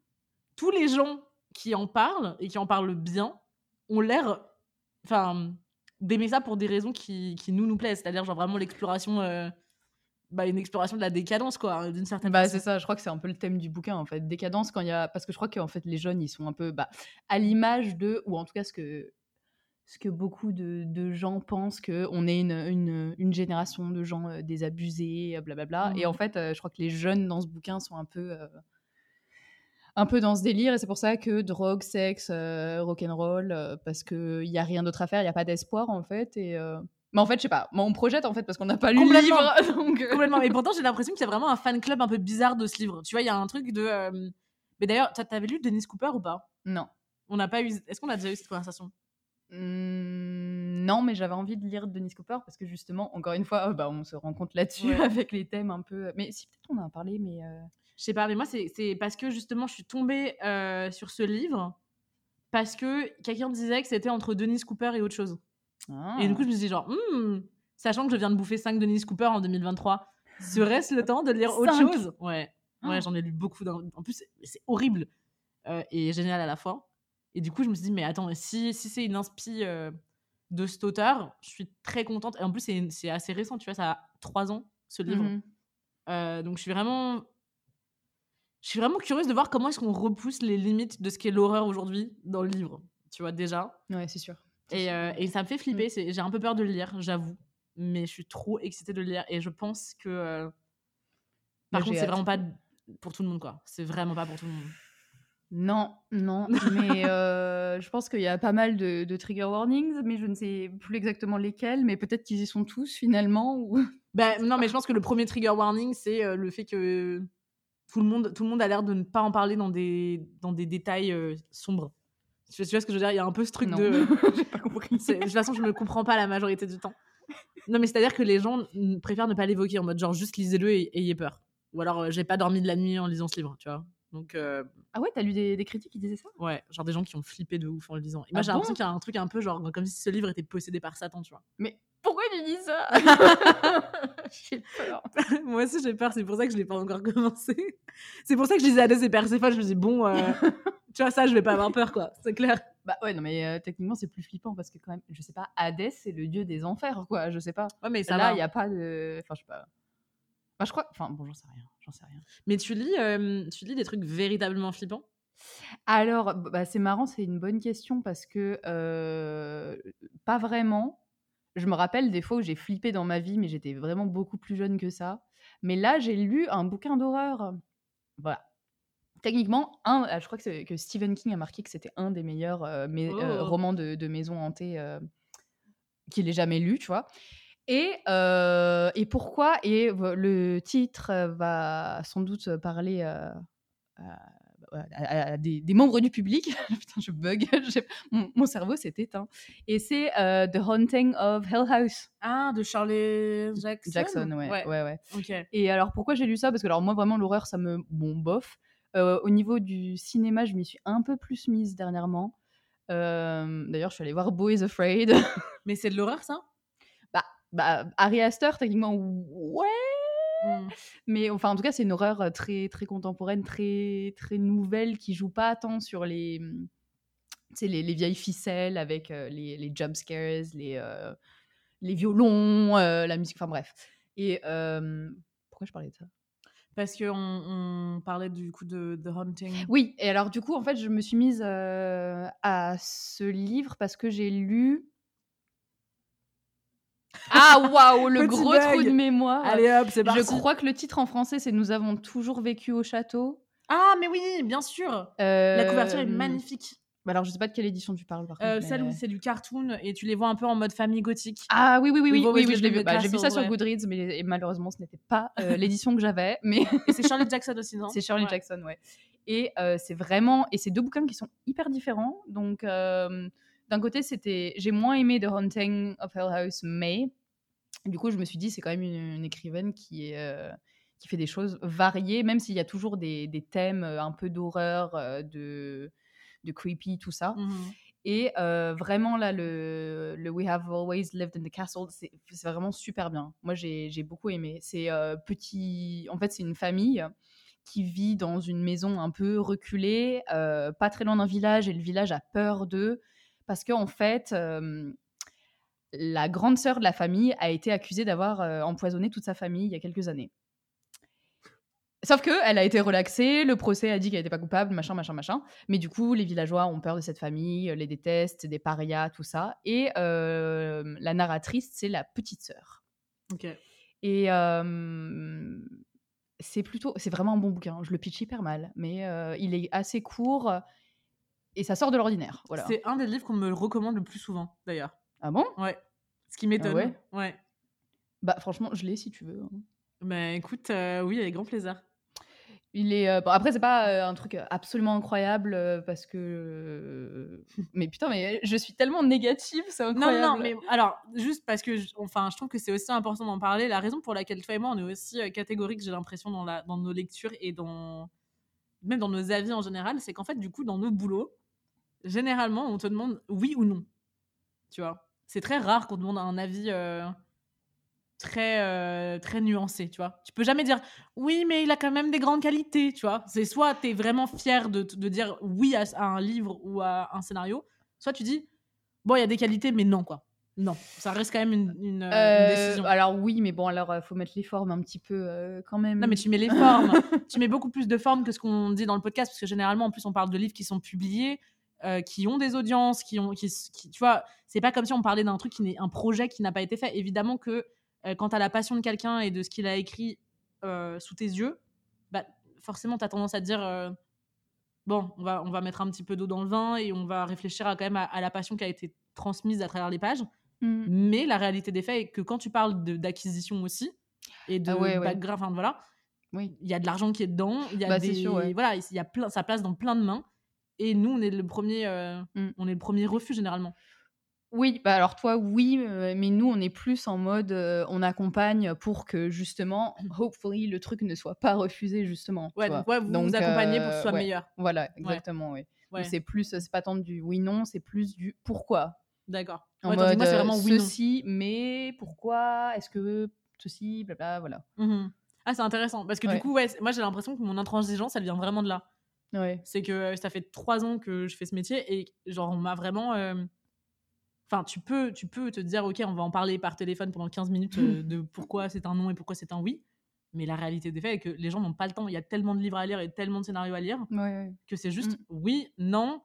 S1: tous les gens qui en parlent et qui en parlent bien ont l'air enfin, d'aimer ça pour des raisons qui, qui nous nous plaisent. C'est-à-dire, genre vraiment l'exploration, euh, bah, une exploration de la décadence, quoi, hein, d'une certaine
S2: Bah,
S1: façon.
S2: c'est ça, je crois que c'est un peu le thème du bouquin, en fait. Décadence, quand il y a. Parce que je crois qu'en fait, les jeunes, ils sont un peu bah, à l'image de. Ou en tout cas, ce que, ce que beaucoup de, de gens pensent qu'on est une, une, une génération de gens euh, désabusés, blablabla. Et en
S1: Mhm.
S2: fait, euh, je crois que les jeunes dans ce bouquin sont un peu. euh, un peu dans ce délire, et c'est pour ça que drogue, sexe, euh, rock'n'roll, euh, parce qu'il n'y a rien d'autre à faire, il n'y a pas d'espoir, en fait. Et. euh, Mais en fait, je sais pas, moi on projette en fait parce qu'on n'a pas lu le livre. Donc, euh,
S1: Complètement. Et pourtant, j'ai l'impression qu'il y a vraiment un fan club un peu bizarre de ce livre. Tu vois, il y a un truc de. Mais d'ailleurs, t'a- t'avais lu Dennis Cooper ou pas?
S2: Non.
S1: On n'a pas eu. Est-ce qu'on a déjà eu cette conversation?
S2: Mmh, non, mais j'avais envie de lire Denis Cooper parce que justement, encore une fois, euh, bah, on se rend compte là-dessus
S1: Ouais.
S2: avec les thèmes un peu. Mais si peut-être on en a parlé, mais
S1: Je sais pas, mais moi, c'est parce que justement, je suis tombée euh, sur ce livre parce que quelqu'un disait que c'était entre Dennis Cooper et autre chose. Et du coup, je me suis dit, genre, Hmm, sachant que je viens de bouffer 5 Dennis Cooper en 2023, serait-ce le temps de lire autre
S2: Cinq
S1: chose? Ouais, ouais
S2: Ah.
S1: j'en ai lu beaucoup. En plus, c'est- horrible euh, et génial à la fois. Et du coup, je me suis dit, mais attends, si, si c'est une inspi euh, de cet auteur, je suis très contente. Et en plus, c'est assez récent, tu vois, ça a 3 ans, ce livre. Euh, donc je suis vraiment je suis vraiment curieuse de voir comment est-ce qu'on repousse les limites de ce qu'est l'horreur aujourd'hui dans le livre tu vois déjà
S2: ouais, c'est sûr. C'est
S1: et,
S2: sûr.
S1: euh, et ça me fait flipper c'est- j'ai un peu peur de le lire j'avoue mais je suis trop excitée de le lire et je pense que euh, par contre c'est vraiment pas pour tout le monde quoi c'est vraiment pas pour tout le monde
S2: Non, non, mais euh, je pense qu'il y a pas mal de, de trigger warnings, mais je ne sais plus exactement lesquels, mais peut-être qu'ils y sont tous finalement. Ou...
S1: Ben, non mais je pense que le premier trigger warning c'est le fait que tout le monde tout le monde a l'air de ne pas en parler dans des dans des détails euh, sombres tu vois, ce que je veux dire? Il y a un peu ce truc
S2: Non.
S1: de
S2: J'ai pas compris.
S1: De toute façon, je me comprends pas la majorité du temps. Non, mais c'est-à-dire que les gens préfèrent ne pas l'évoquer en mode genre juste lisez-le et ayez peur. Ou alors, euh, j'ai pas dormi de la nuit en lisant ce livre, tu vois? Donc, euh,
S2: Ah ouais, t'as lu des, des critiques qui disaient ça?
S1: Ouais, genre des gens qui ont flippé de ouf en le lisant. Et moi,
S2: Ah
S1: j'ai l'impression
S2: bon?
S1: qu'il y a un truc un peu genre comme si ce livre était possédé par Satan, tu vois.
S2: Mais pourquoi tu dis ça? J'ai peur.
S1: Moi aussi, j'ai peur, c'est pour ça que je l'ai pas encore commencé. C'est pour ça que je lisais Hades et Perséphone, je me dis, bon, euh, tu vois, ça, je vais pas avoir peur, quoi, c'est clair.
S2: Bah ouais, non mais euh, techniquement c'est plus flippant parce que quand même, je sais pas, Hadès c'est le dieu des enfers quoi, je sais pas.
S1: Ouais, mais ça
S2: Là, il y a pas de. Enfin, je sais pas. Enfin, je crois. Enfin, bon, j'en sais rien. J'en sais rien.
S1: Mais tu lis, euh, tu lis des trucs véritablement flippants?
S2: Alors, bah, c'est marrant, c'est une bonne question parce que euh, pas vraiment. Je me rappelle des fois où j'ai flippé dans ma vie, mais j'étais vraiment beaucoup plus jeune que ça. Mais là, j'ai lu un bouquin d'horreur. Voilà. Techniquement, un, ah, je crois que, c'est- que Stephen King a marqué que c'était un des meilleurs euh, mais- euh,
S1: Oh.
S2: romans de, de maison hantée euh, qu'il ait jamais lu, tu vois. Et, euh, et pourquoi Et le titre euh, va sans doute parler euh, à, à- à- à des, des membres du public. Putain, je bug. Mon, mon cerveau s'est éteint. Et c'est euh, The Haunting of Hell House.
S1: Ah, de Charlie Jackson?
S2: Jackson, ouais. ouais. ouais,
S1: Ok.
S2: Et alors, pourquoi j'ai lu ça? Parce que, alors, moi, vraiment, l'horreur, ça me. Bon, bof. Au niveau du cinéma, je m'y suis un peu plus mise dernièrement. D'ailleurs, je suis allée voir Boys Afraid.
S1: Mais c'est de l'horreur, ça?
S2: Bah, Ari Aster, techniquement, ouais.
S1: Hmm.
S2: Mais enfin, en tout cas, c'est une horreur euh, très, très contemporaine, très, très nouvelle, qui joue pas tant sur les, sais, les, les vieilles ficelles avec euh, les, les jump scares, les, euh, les violons, euh, la musique, enfin bref. Et pourquoi je parlais de ça?
S1: Parce qu'on on parlait du coup de The Haunting.
S2: Oui, et alors du coup, en fait, je me suis mise à ce livre parce que j'ai lu. Ah waouh, le gros
S1: bug.
S2: trou de mémoire.
S1: Allez hop, c'est parti.
S2: Je crois que le titre en français, c'est Nous avons toujours vécu au château.
S1: Ah, mais oui, bien sûr. La couverture est
S2: Euh,
S1: magnifique.
S2: bah alors, je sais pas de quelle édition tu parles, par contre.
S1: Euh,
S2: mais-
S1: celle où c'est du cartoon et tu les vois un peu en mode famille gothique.
S2: Ah oui, oui, oui, oui, oui, je l'ai vu.
S1: the
S2: Bah, j'ai vu ça sur. Goodreads, mais et malheureusement, ce n'était pas euh, l'édition que j'avais. Mais
S1: Et c'est Charlie Jackson aussi, non?
S2: C'est Shirley
S1: Ouais.
S2: Jackson, ouais. Et euh, c'est vraiment. Et c'est deux bouquins qui sont hyper différents. Donc, euh, d'un côté, c'était. J'ai moins aimé The Haunting of Hell House, mais du coup, je me suis dit, c'est quand même une, une écrivaine qui est. euh, qui fait des choses variées, même s'il y a toujours des, des thèmes euh, un peu d'horreur, euh, de, de creepy, tout ça.
S1: Mhm.
S2: Et euh, vraiment, là, le, le We Have Always Lived in the Castle, c'est vraiment super bien. Moi, j'ai beaucoup aimé. C'est euh, petit. En fait, c'est une famille qui vit dans une maison un peu reculée, euh, pas très loin d'un village, et le village a peur d'eux. Parce qu'en fait, la grande sœur de la famille a été accusée d'avoir empoisonné toute sa famille il y a quelques années. Sauf que elle a été relaxée, le procès a dit qu'elle n'était pas coupable, machin, machin, machin. Mais du coup, les villageois ont peur de cette famille, les détestent, des parias, tout ça. Et euh, la narratrice, c'est la petite sœur.
S1: Ok.
S2: Et euh, c'est plutôt, c'est vraiment un bon bouquin. Je le pitch hyper mal, mais euh, il est assez court et ça sort de l'ordinaire. Voilà.
S1: C'est un des livres qu'on me recommande le plus souvent, d'ailleurs.
S2: Ah bon?
S1: Ouais. Ce qui m'étonne.
S2: ouais?
S1: Ouais.
S2: Bah franchement, je l'ai si tu veux. hein.
S1: Bah écoute, euh, oui, avec grand plaisir.
S2: Il est euh, bon, après c'est pas euh, un truc absolument incroyable euh, parce que euh, mais putain mais je suis tellement négative c'est
S1: Non,
S2: incroyable.
S1: non, mais alors, juste parce que, je- enfin, je trouve que c'est aussi important d'en parler. La raison pour laquelle toi et moi, on est aussi catégoriques, j'ai l'impression, dans, la, dans nos lectures et dans. même dans nos avis en général, c'est qu'en fait, du coup, dans nos boulots, généralement, on te demande oui ou non. Tu vois? C'est très rare qu'on te demande un avis euh, très, euh, très nuancé, tu vois? Tu peux jamais dire oui, mais il a quand même des grandes qualités, tu vois? C'est soit tu es vraiment fier de, de dire oui à, à un livre ou à un scénario, soit tu dis bon, il y a des qualités, mais non, quoi. Non, ça reste quand même une, une, euh, une décision.
S2: alors oui mais bon alors faut mettre les formes un petit peu euh, quand même.
S1: Non, mais tu mets les formes. tu mets beaucoup plus de formes que ce qu'on dit dans le podcast, parce que généralement, en plus, on parle de livres qui sont publiés, euh, qui ont des audiences, qui ont, qui, qui- tu vois, c'est pas comme si on parlait d'un truc qui n'est un projet qui n'a pas été fait. Évidemment que euh, quand tu as la passion de quelqu'un et de ce qu'il a écrit euh, sous tes yeux, bah, forcément, tu as tendance à te dire bon, on va, on va mettre un petit peu d'eau dans le vin et on va réfléchir à, quand même à, à la passion qui a été transmise à travers les pages.
S2: Mm.
S1: Mais la réalité des faits est que quand tu parles d'acquisition aussi et de
S2: Ah ouais, ouais.
S1: background, enfin voilà,
S2: Oui.
S1: il y a de l'argent qui est dedans, il y a
S2: Bah,
S1: des,
S2: sûr, ouais.
S1: voilà, il y a plein, ça place dans plein de mains. Et nous, on est le premier, euh,
S2: Mm.
S1: on est le premier refus généralement.
S2: Oui, bah alors toi, oui, euh, mais nous, on est plus en mode, euh, on accompagne pour que justement, hopefully, le truc ne soit pas refusé, justement.
S1: Ouais, donc ouais, vous vous accompagnez pour que ce soit
S2: ouais,
S1: meilleur.
S2: Voilà, exactement, oui. C'est plus, c'est pas tant du oui-non, c'est plus du pourquoi.
S1: D'accord.
S2: En mode
S1: moi, c'est vraiment oui, non.
S2: ceci, mais pourquoi Est-ce que ceci, blabla, voilà.
S1: Mhm. Ah, c'est intéressant. Parce que du coup, ouais, moi, j'ai l'impression que mon intransigeance, elle vient vraiment de là.
S2: Ouais.
S1: C'est que ça fait trois ans que je fais ce métier et genre, on m'a vraiment. Enfin, tu peux, tu peux te dire, OK, on va en parler par téléphone pendant 15 minutes de pourquoi c'est un non et pourquoi c'est un oui. Mais la réalité des faits est que les gens n'ont pas le temps. Il y a tellement de livres à lire et tellement de scénarios à lire
S2: Ouais, ouais.
S1: que c'est juste
S2: Mm.
S1: oui, non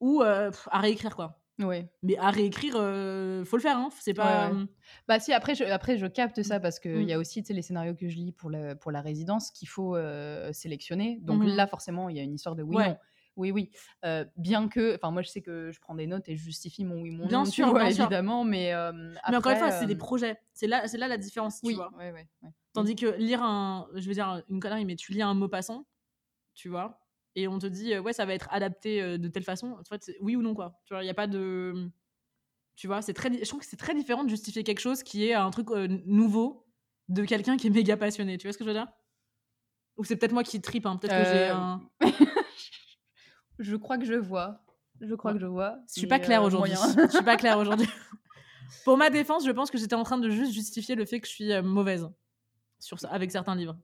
S1: ou euh, pff, à réécrire, quoi.
S2: Ouais.
S1: Mais à réécrire, euh, faut le faire, hein. C'est pas.
S2: Ouais, ouais. Bah si, après je, après, je capte ça parce qu'il
S1: Mm.
S2: y a aussi les scénarios que je lis pour, le, pour la résidence qu'il faut euh, sélectionner. Donc
S1: Mhm.
S2: là, forcément, il y a une histoire de oui,
S1: Ouais.
S2: non. Oui, oui. Euh, bien que, enfin, moi, je sais que je prends des notes et je justifie mon oui, mon
S1: Bien
S2: non,
S1: sûr,
S2: vois,
S1: bien sûr.
S2: évidemment, mais euh,
S1: Mais encore une fois, c'est des projets. C'est là, c'est là la différence,
S2: Oui,
S1: tu vois. Tandis que lire un, je veux dire une connerie, mais tu lis un mot passant, tu vois, et on te dit euh, ouais ça va être adapté euh, de telle façon, en fait, oui ou non quoi. Tu vois, il y a pas de, tu vois, c'est très, je trouve que c'est très différent de justifier quelque chose qui est un truc euh, nouveau de quelqu'un qui est méga passionné. Tu vois ce que je veux dire? Ou c'est peut-être moi qui tripe, hein, peut-être que j'ai un.
S2: Je crois que je vois. Je crois
S1: Ouais.
S2: que je vois.
S1: Je suis pas claire aujourd'hui. Je suis pas claire aujourd'hui. Pour ma défense, je pense que j'étais en train de juste justifier le fait que je suis mauvaise sur ça, avec certains livres.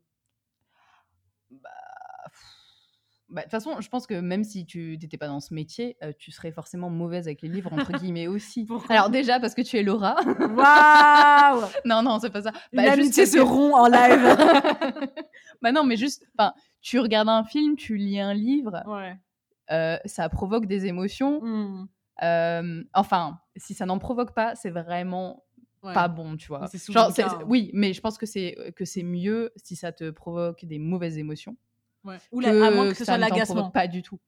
S2: Bah, De toute façon, je pense que même si tu n'étais pas dans ce métier, euh, tu serais forcément mauvaise avec les livres, entre guillemets aussi.
S1: Pourquoi
S2: Alors déjà, parce que tu es Laura.
S1: Waouh
S2: non, non, c'est pas ça. Bah, juste
S1: amitié
S2: parce
S1: se
S2: que-
S1: rompt en live.
S2: bah non, mais juste, tu regardes un film, tu lis un livre,
S1: ouais.
S2: euh, ça provoque des émotions. Euh, enfin, si ça n'en provoque pas, c'est vraiment
S1: Ouais.
S2: pas bon, tu vois. Genre,
S1: cas, hein.
S2: Oui, mais je pense que c'est que c'est mieux si ça te provoque des mauvaises émotions
S1: Ouais. Ou la- à moins que ce soit l'agacement.
S2: pas du tout.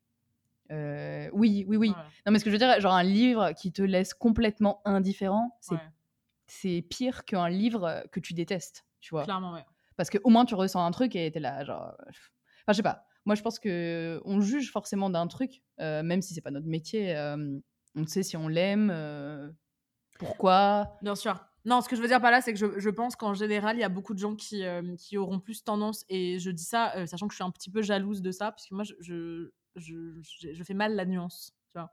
S2: Euh, oui, oui, oui.
S1: Ouais.
S2: Non, mais ce que je veux dire, genre un livre qui te laisse complètement indifférent, c'est
S1: Ouais.
S2: pire qu'un livre que tu détestes, tu vois.
S1: Clairement, ouais.
S2: Parce que au moins tu ressens un truc et t'es là, genre. euh, Enfin, je sais pas. Moi, je pense que on juge forcément d'un truc, euh, même si c'est pas notre métier. euh, on sait si on l'aime, euh, pourquoi.
S1: Bien sûr. Non, ce que je veux dire par là, c'est que je, je pense qu'en général, il y a beaucoup de gens qui, euh, qui auront plus tendance, et je dis ça, euh, sachant que je suis un petit peu jalouse de ça, parce que moi, je, je, je, je- je fais mal la nuance, tu vois.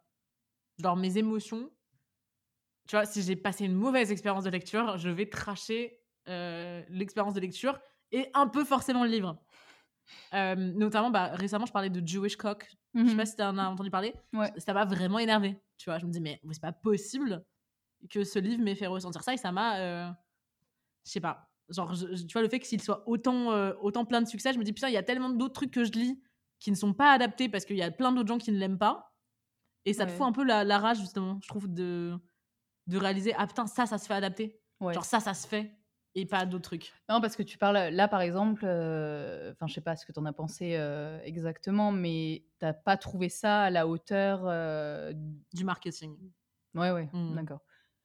S1: Genre, mes émotions, tu vois, si j'ai passé une mauvaise expérience de lecture, je vais tracher euh, l'expérience de lecture, et un peu forcément le livre. Notamment, bah, récemment, je parlais de Jewish Cock. Je sais pas si tu en as entendu parler.
S2: Ouais.
S1: Ça m'a vraiment énervé. Tu vois, je me dis, mais c'est pas possible que ce livre m'ait fait ressentir ça. Et ça m'a. euh, je sais pas. Genre, je- tu vois, le fait qu'il soit autant, euh, autant plein de succès, je me dis, putain, il y a tellement d'autres trucs que je lis qui ne sont pas adaptés parce qu'il y a plein d'autres gens qui ne l'aiment pas. Et ça te fout un peu la, la rage, justement, je trouve, de, de réaliser, ah putain, ça, ça se fait adapter.
S2: Ouais.
S1: Genre, ça, ça se fait. Et pas d'autres trucs.
S2: Non, parce que tu parles là, par exemple, euh, enfin, je sais pas ce que tu en as pensé euh, exactement, mais t'as pas trouvé ça à la hauteur. euh,
S1: Du marketing.
S2: Ouais, ouais,
S1: Mm.
S2: d'accord.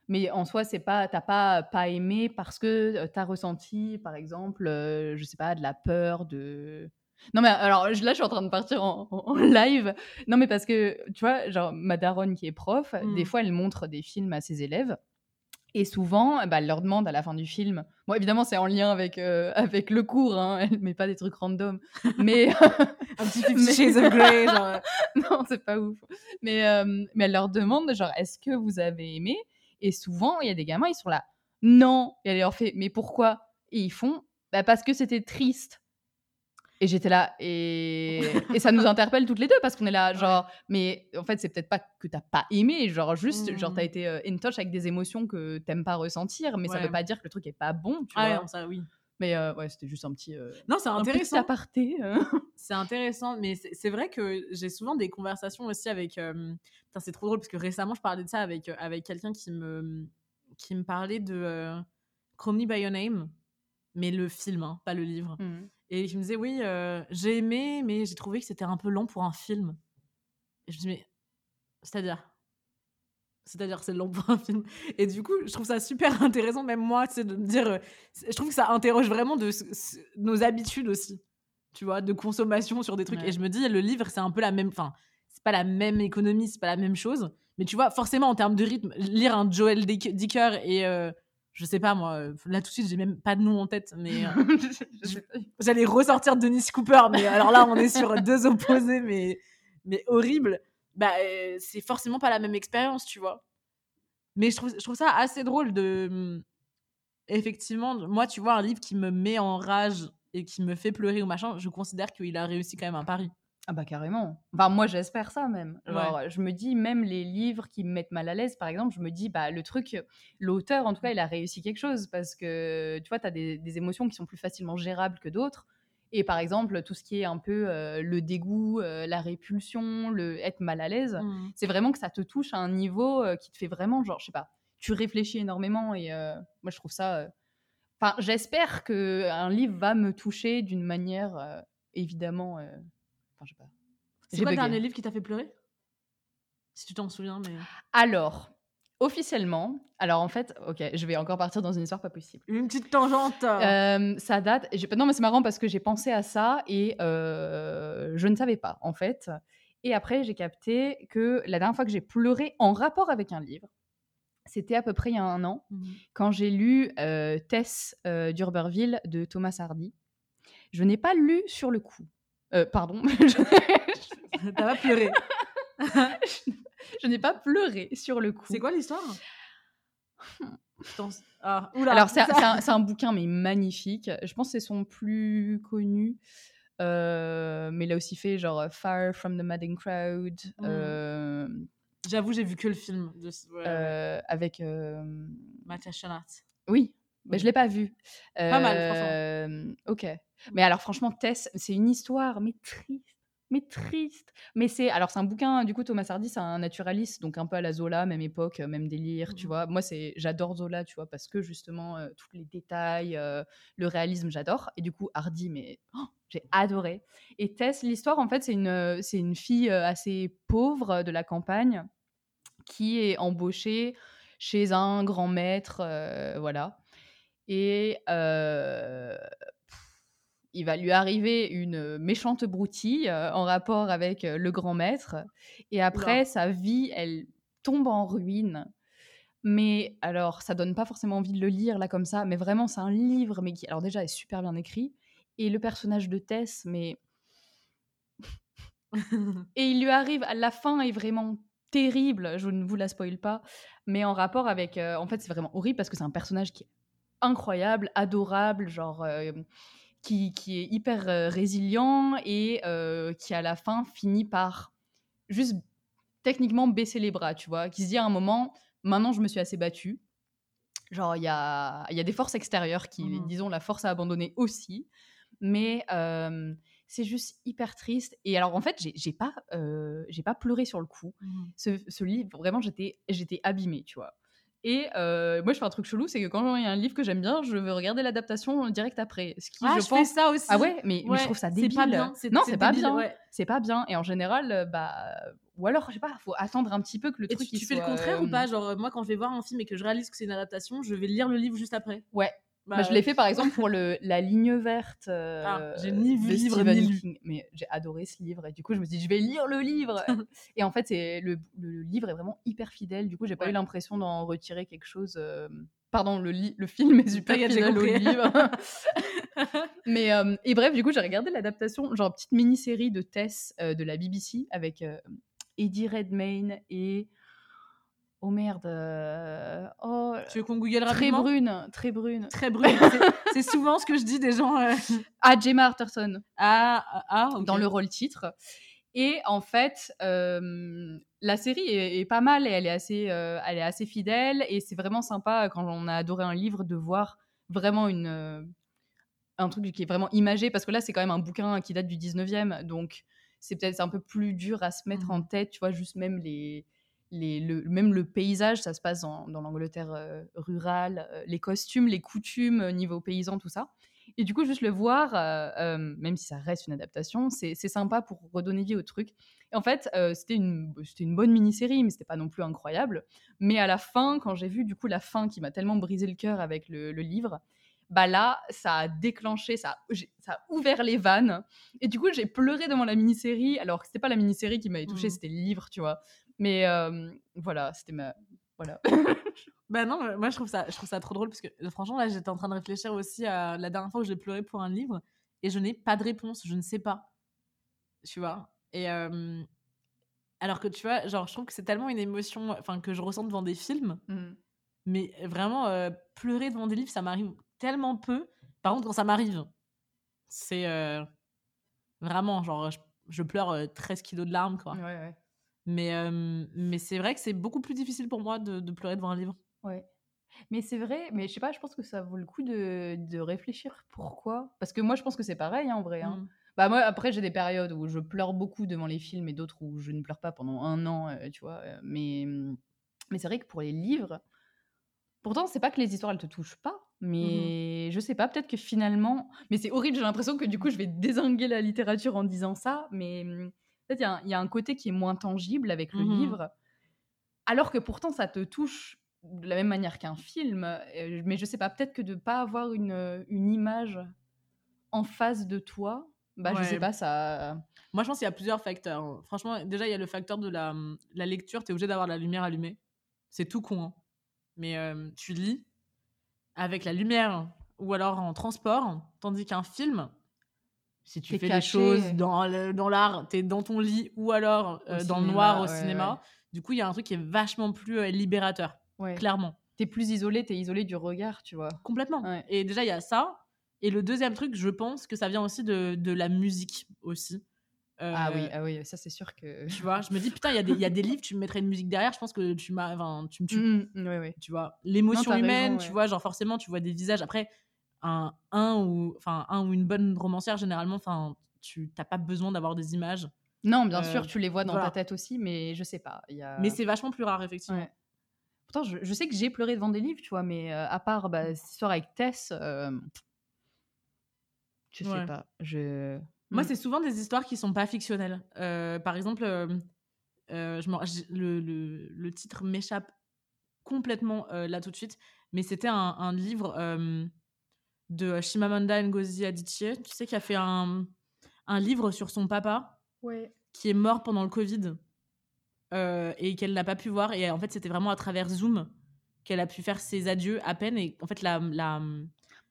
S2: Mais en soi, c'est pas, t'as pas pas aimé parce que tu as ressenti, par exemple, euh, je sais pas, de la peur, de. Non mais alors là, je suis en train de partir en, live. Non mais parce que tu vois, genre ma daronne qui est prof, des
S1: Mm.
S2: fois elle montre des films à ses élèves. Et souvent, bah, elle leur demande à la fin du film. Bon, évidemment, c'est en lien avec, euh, avec le cours, hein, elle met pas des trucs random. Mais
S1: Un petit Fifty
S2: Mais-
S1: Shades of Grey, genre.
S2: non, c'est pas ouf. Mais, euh, mais elle leur demande, genre, est-ce que vous avez aimé Et souvent, il y a des gamins, ils sont là, non. Et elle leur fait, mais pourquoi? Et ils font, bah, parce que c'était triste. Et j'étais là, et... et ça nous interpelle toutes les deux, parce qu'on est là, genre, mais en fait, c'est peut-être pas que t'as pas aimé, genre, juste, genre, t'as
S1: Mhm.
S2: été euh, in touch avec des émotions que t'aimes pas ressentir, mais ça
S1: Ouais.
S2: veut pas dire que le truc est pas bon, tu
S1: Ah,
S2: vois?
S1: non, ça, oui.
S2: Mais euh, ouais, c'était juste un petit, euh,
S1: Non, c'est
S2: un petit
S1: intéressant.
S2: aparté. euh.
S1: C'est intéressant, mais c'est vrai que j'ai souvent des conversations aussi avec. c'est trop drôle parce que récemment, je parlais de ça avec, avec quelqu'un qui me, qui me parlait de Call Me By Your Name, mais le film, hein, pas le livre.
S2: Mhm.
S1: Et il me disait, oui, j'ai aimé, mais j'ai trouvé que c'était un peu long pour un film. Et je me dis, mais. C'est-à-dire C'est-à-dire, c'est long pour un film. Et du coup, je trouve ça super intéressant, même moi, sais, de me dire. euh, c'est- je trouve que ça interroge vraiment de, nos habitudes aussi, tu vois, de consommation sur des trucs.
S2: Ouais.
S1: Et je me dis, le livre, c'est un peu la même. Enfin, c'est pas la même économie, c'est pas la même chose. Mais tu vois, forcément, en termes de rythme, lire un Joel Dick- Dicker et. euh, je sais pas, moi, euh, là tout de suite, j'ai même pas de nom en tête, mais euh, j'allais ressortir Dennis Cooper, mais alors là, on est sur deux opposés, mais, mais horribles. Bah, c'est forcément pas la même expérience, tu vois. Mais je trouve, je trouve ça assez drôle de. hum, Effectivement, moi, tu vois, un livre qui me met en rage et qui me fait pleurer ou machin, je considère qu'il a réussi quand même un pari.
S2: Ah bah carrément. Enfin, moi, j'espère ça même. Genre, je me dis, même les livres qui me mettent mal à l'aise, par exemple, je me dis, bah, le truc, l'auteur, en tout cas, il a réussi quelque chose parce que, tu vois, tu as des, des émotions qui sont plus facilement gérables que d'autres. Et par exemple, tout ce qui est un peu euh, le dégoût, euh, la répulsion, le être mal à l'aise, c'est vraiment que ça te touche à un niveau euh, qui te fait vraiment, genre, je sais pas, tu réfléchis énormément et moi, je trouve ça... Enfin, j'espère qu'un livre va me toucher d'une manière, évidemment... Enfin, je sais pas.
S1: C'est quoi le dernier livre qui t'a fait pleurer? Si tu t'en souviens, mais.
S2: Alors, officiellement, alors en fait, ok, je vais encore partir dans une histoire pas possible.
S1: Une petite tangente.
S2: Euh, ça date. Non, mais c'est marrant parce que j'ai pensé à ça et euh, je ne savais pas en fait. Et après, j'ai capté que la dernière fois que j'ai pleuré en rapport avec un livre, c'était à peu près il y a un an
S1: Mhm.
S2: quand j'ai lu euh, Tess euh, d'Urberville de Thomas Hardy. Je n'ai pas lu sur le coup. Pardon.
S1: T'as pas pleuré.
S2: je n'ai pas pleuré sur le coup.
S1: C'est quoi l'histoire? Attends, ah.
S2: Alors, c'est un, bouquin, mais magnifique. Je pense que c'est son plus connu. Euh, mais il a aussi fait genre Far from the Madding Crowd.
S1: Mm.
S2: euh,
S1: J'avoue, j'ai vu que le film de ouais,
S2: euh, avec. euh,
S1: Mathias Schoenaerts.
S2: Oui, mais
S1: Oui.
S2: je l'ai pas vu.
S1: Pas mal,
S2: Euh, Ok. Mais alors, franchement, Tess, c'est une histoire, mais triste. Mais triste. Mais c'est. Alors, c'est un bouquin, du coup, Thomas Hardy, c'est un naturaliste, donc un peu à la Zola, même époque, même délire, tu
S1: Mhm.
S2: vois. Moi, c'est j'adore Zola, tu vois, parce que justement, euh, tous les détails, euh, le réalisme, j'adore. Et du coup, Hardy, mais oh, j'ai adoré. Et Tess, l'histoire, en fait, c'est une, c'est une fille assez pauvre de la campagne qui est embauchée chez un grand maître, euh, voilà. Et il va lui arriver une méchante broutille euh, en rapport avec euh, le grand maître. Et après, sa vie, elle tombe en ruine. Mais alors, ça donne pas forcément envie de le lire là comme ça, mais vraiment, c'est un livre, mais qui, alors déjà, est super bien écrit. Et le personnage de Tess, mais et il lui arrive, à la fin est vraiment terrible, je ne vous la spoil pas, mais en rapport avec... euh, en fait, c'est vraiment horrible parce que c'est un personnage qui est incroyable, adorable, genre... qui, qui est hyper euh, résilient et euh, qui, à la fin, finit par juste techniquement baisser les bras, tu vois, qui se dit à un moment, maintenant, je me suis assez battue. Genre, il y a, y a des forces extérieures qui,
S1: Mhm.
S2: disons, la force à abandonner aussi. Mais euh, c'est juste hyper triste. Et alors, en fait, j'ai pas, euh, j'ai pas pleuré sur le coup.
S1: Mhm.
S2: Ce, ce livre, vraiment, j'étais j'étais abîmée, tu vois. Et euh, moi, je fais un truc chelou, c'est que quand il y a un livre que j'aime bien, je veux regarder l'adaptation direct après. Ce qui,
S1: Ah,
S2: je
S1: je fais
S2: pense...
S1: ça aussi.
S2: Ah ouais, mais, mais
S1: Ouais,
S2: je trouve ça
S1: c'est
S2: débile.
S1: pas bien, c'est-
S2: non,
S1: c'est
S2: c'est pas bien.
S1: ouais.
S2: C'est pas bien. Et en général, euh, bah, ou alors, je sais pas, faut attendre un petit peu que le
S1: Et
S2: truc
S1: tu, tu fais le contraire ou
S2: euh,
S1: pas? Genre, moi, quand je vais voir un film et que je réalise que c'est une adaptation, je vais lire le livre juste après.
S2: Ouais.
S1: Bah,
S2: Bah, je l'ai fait par exemple pour le, la ligne verte. euh,
S1: Ah, j'ai ni vu le livre,
S2: Stephen
S1: ni.
S2: King. Mais j'ai adoré ce livre et du coup je me suis dit je vais lire le livre. et en fait le, le livre est vraiment hyper fidèle. Du coup j'ai pas
S1: Ouais.
S2: eu l'impression d'en retirer quelque chose. euh, Pardon le, le film est super
S1: j'ai
S2: fidèle au livre. Mais euh, et bref du coup j'ai regardé l'adaptation genre petite mini série de Tess euh, de la BBC avec Eddie Redmayne et oh merde euh, oh
S1: Tu veux qu'on google
S2: très brune très brune
S1: Très brune. C'est- souvent ce que je dis des gens. euh,
S2: Ah, Gemma Arterton,
S1: Ah, ah, ah,
S2: dans le rôle titre. Et en fait, euh, la série est, est pas mal et elle est assez, elle est assez fidèle. Et c'est vraiment sympa quand on a adoré un livre de voir vraiment une, un truc qui est vraiment imagé. Parce que là, c'est quand même un bouquin qui date du 19e. Donc, c'est peut-être un peu plus dur à se mettre
S1: Mhm.
S2: en tête. Tu vois, juste même les. Les, le, même le paysage, ça se passe dans, dans l'Angleterre euh, rurale, euh, les costumes, les coutumes, euh, niveau paysan, tout ça. Et du coup, juste le voir, euh, même si ça reste une adaptation, c'est sympa pour redonner vie au truc. Et en fait, c'était une, une bonne mini-série, mais c'était pas non plus incroyable. Mais à la fin, quand j'ai vu du coup la fin qui m'a tellement brisé le cœur avec le, le livre, bah là, ça a déclenché, ça a, ça a ouvert les vannes. Et du coup, j'ai pleuré devant la mini-série, alors que c'était pas la mini-série qui m'avait touchée,
S1: Mhm.
S2: c'était le livre, tu vois. Mais voilà, c'était ma. Voilà.
S1: Bah non, moi je trouve ça, je trouve ça trop drôle parce que euh, franchement là j'étais en train de réfléchir aussi à la dernière fois où j'ai pleuré pour un livre et je n'ai pas de réponse, je ne sais pas, tu vois? Et euh, alors que tu vois, genre je trouve que c'est tellement une émotion, enfin que je ressens devant des films,
S2: Mhm.
S1: mais vraiment euh, pleurer devant des livres ça m'arrive tellement peu. Par contre quand ça m'arrive, c'est euh, vraiment genre je, je pleure euh, 13 kilos de larmes quoi.
S2: Ouais, ouais.
S1: Mais euh, mais c'est vrai que c'est beaucoup plus difficile pour moi de, de pleurer devant un livre.
S2: Ouais. Mais c'est vrai, mais je sais pas, je pense que ça vaut le coup de, de réfléchir pourquoi. Parce que moi, je pense que c'est pareil, hein, en vrai. hein.
S1: Mm.
S2: Bah moi, après, j'ai des périodes où je pleure beaucoup devant les films et d'autres où je ne pleure pas pendant un an, euh, tu vois. Mais, mais c'est vrai que pour les livres, pourtant, c'est pas que les histoires, elles te touchent pas, mais je sais pas, peut-être que finalement... Mais c'est horrible, j'ai l'impression que du coup, je vais désinguer la littérature en disant ça, mais peut-être il y a un- il y, a un côté qui est moins tangible avec le
S1: Mhm.
S2: livre, alors que pourtant, ça te touche de la même manière qu'un film. euh, Mais je sais pas, peut-être que de pas avoir une, une image en face de toi, bah je sais
S1: Ouais.
S2: pas, ça...
S1: Moi, je pense qu'il y a plusieurs facteurs. hein. Franchement, déjà, il y a le facteur de la, la lecture. Tu es obligé d'avoir la lumière allumée. C'est tout con. hein. Mais euh, tu lis avec la lumière ou alors en transport, tandis qu'un film, si tu fais
S2: caché.
S1: des choses dans dans l'art, tu es dans ton lit ou alors euh, dans le noir au
S2: ouais,
S1: cinéma. Du coup, il y a un truc qui est vachement plus euh, libérateur,
S2: Ouais.
S1: clairement.
S2: T'es plus isolé, t'es isolé du regard, tu vois.
S1: Complètement. Et déjà, il y a ça. Et le deuxième truc, je pense que ça vient aussi de, de la musique aussi.
S2: Ah oui,
S1: Euh,
S2: ah oui, ça c'est sûr que...
S1: Tu vois, je me dis, putain, il y, a des- il y a des livres, tu me mettrais une musique derrière, je pense que tu m'as. Enfin, tu me tues.
S2: Mm, ouais, ouais.
S1: Tu vois, l'émotion humaine,
S2: raison,
S1: tu vois, genre forcément, tu vois des visages. Après, un, un, ou, enfin, un ou une bonne romancière, généralement, enfin, tu n'as pas besoin d'avoir des images.
S2: Non, bien
S1: Euh,
S2: sûr, tu les vois dans
S1: voilà.
S2: ta tête aussi, mais je sais pas. Y a...
S1: Mais c'est vachement plus rare, effectivement.
S2: Ouais. Pourtant, je, je sais que j'ai pleuré devant des livres, tu vois, mais euh, à part bah, cette histoire avec Tess, euh, je sais
S1: Ouais.
S2: pas. Je...
S1: Moi,
S2: Mm.
S1: c'est souvent des histoires qui sont pas fictionnelles. Par exemple, je le, le- le titre m'échappe complètement là tout de suite, mais c'était un, un livre de Chimamanda Ngozi Adichie, tu sais, qui a fait un, un livre sur son papa
S2: Ouais.
S1: qui est mort pendant le Covid euh, et qu'elle n'a pas pu voir. Et en fait, c'était vraiment à travers Zoom qu'elle a pu faire ses adieux à peine. Et en fait, la, la,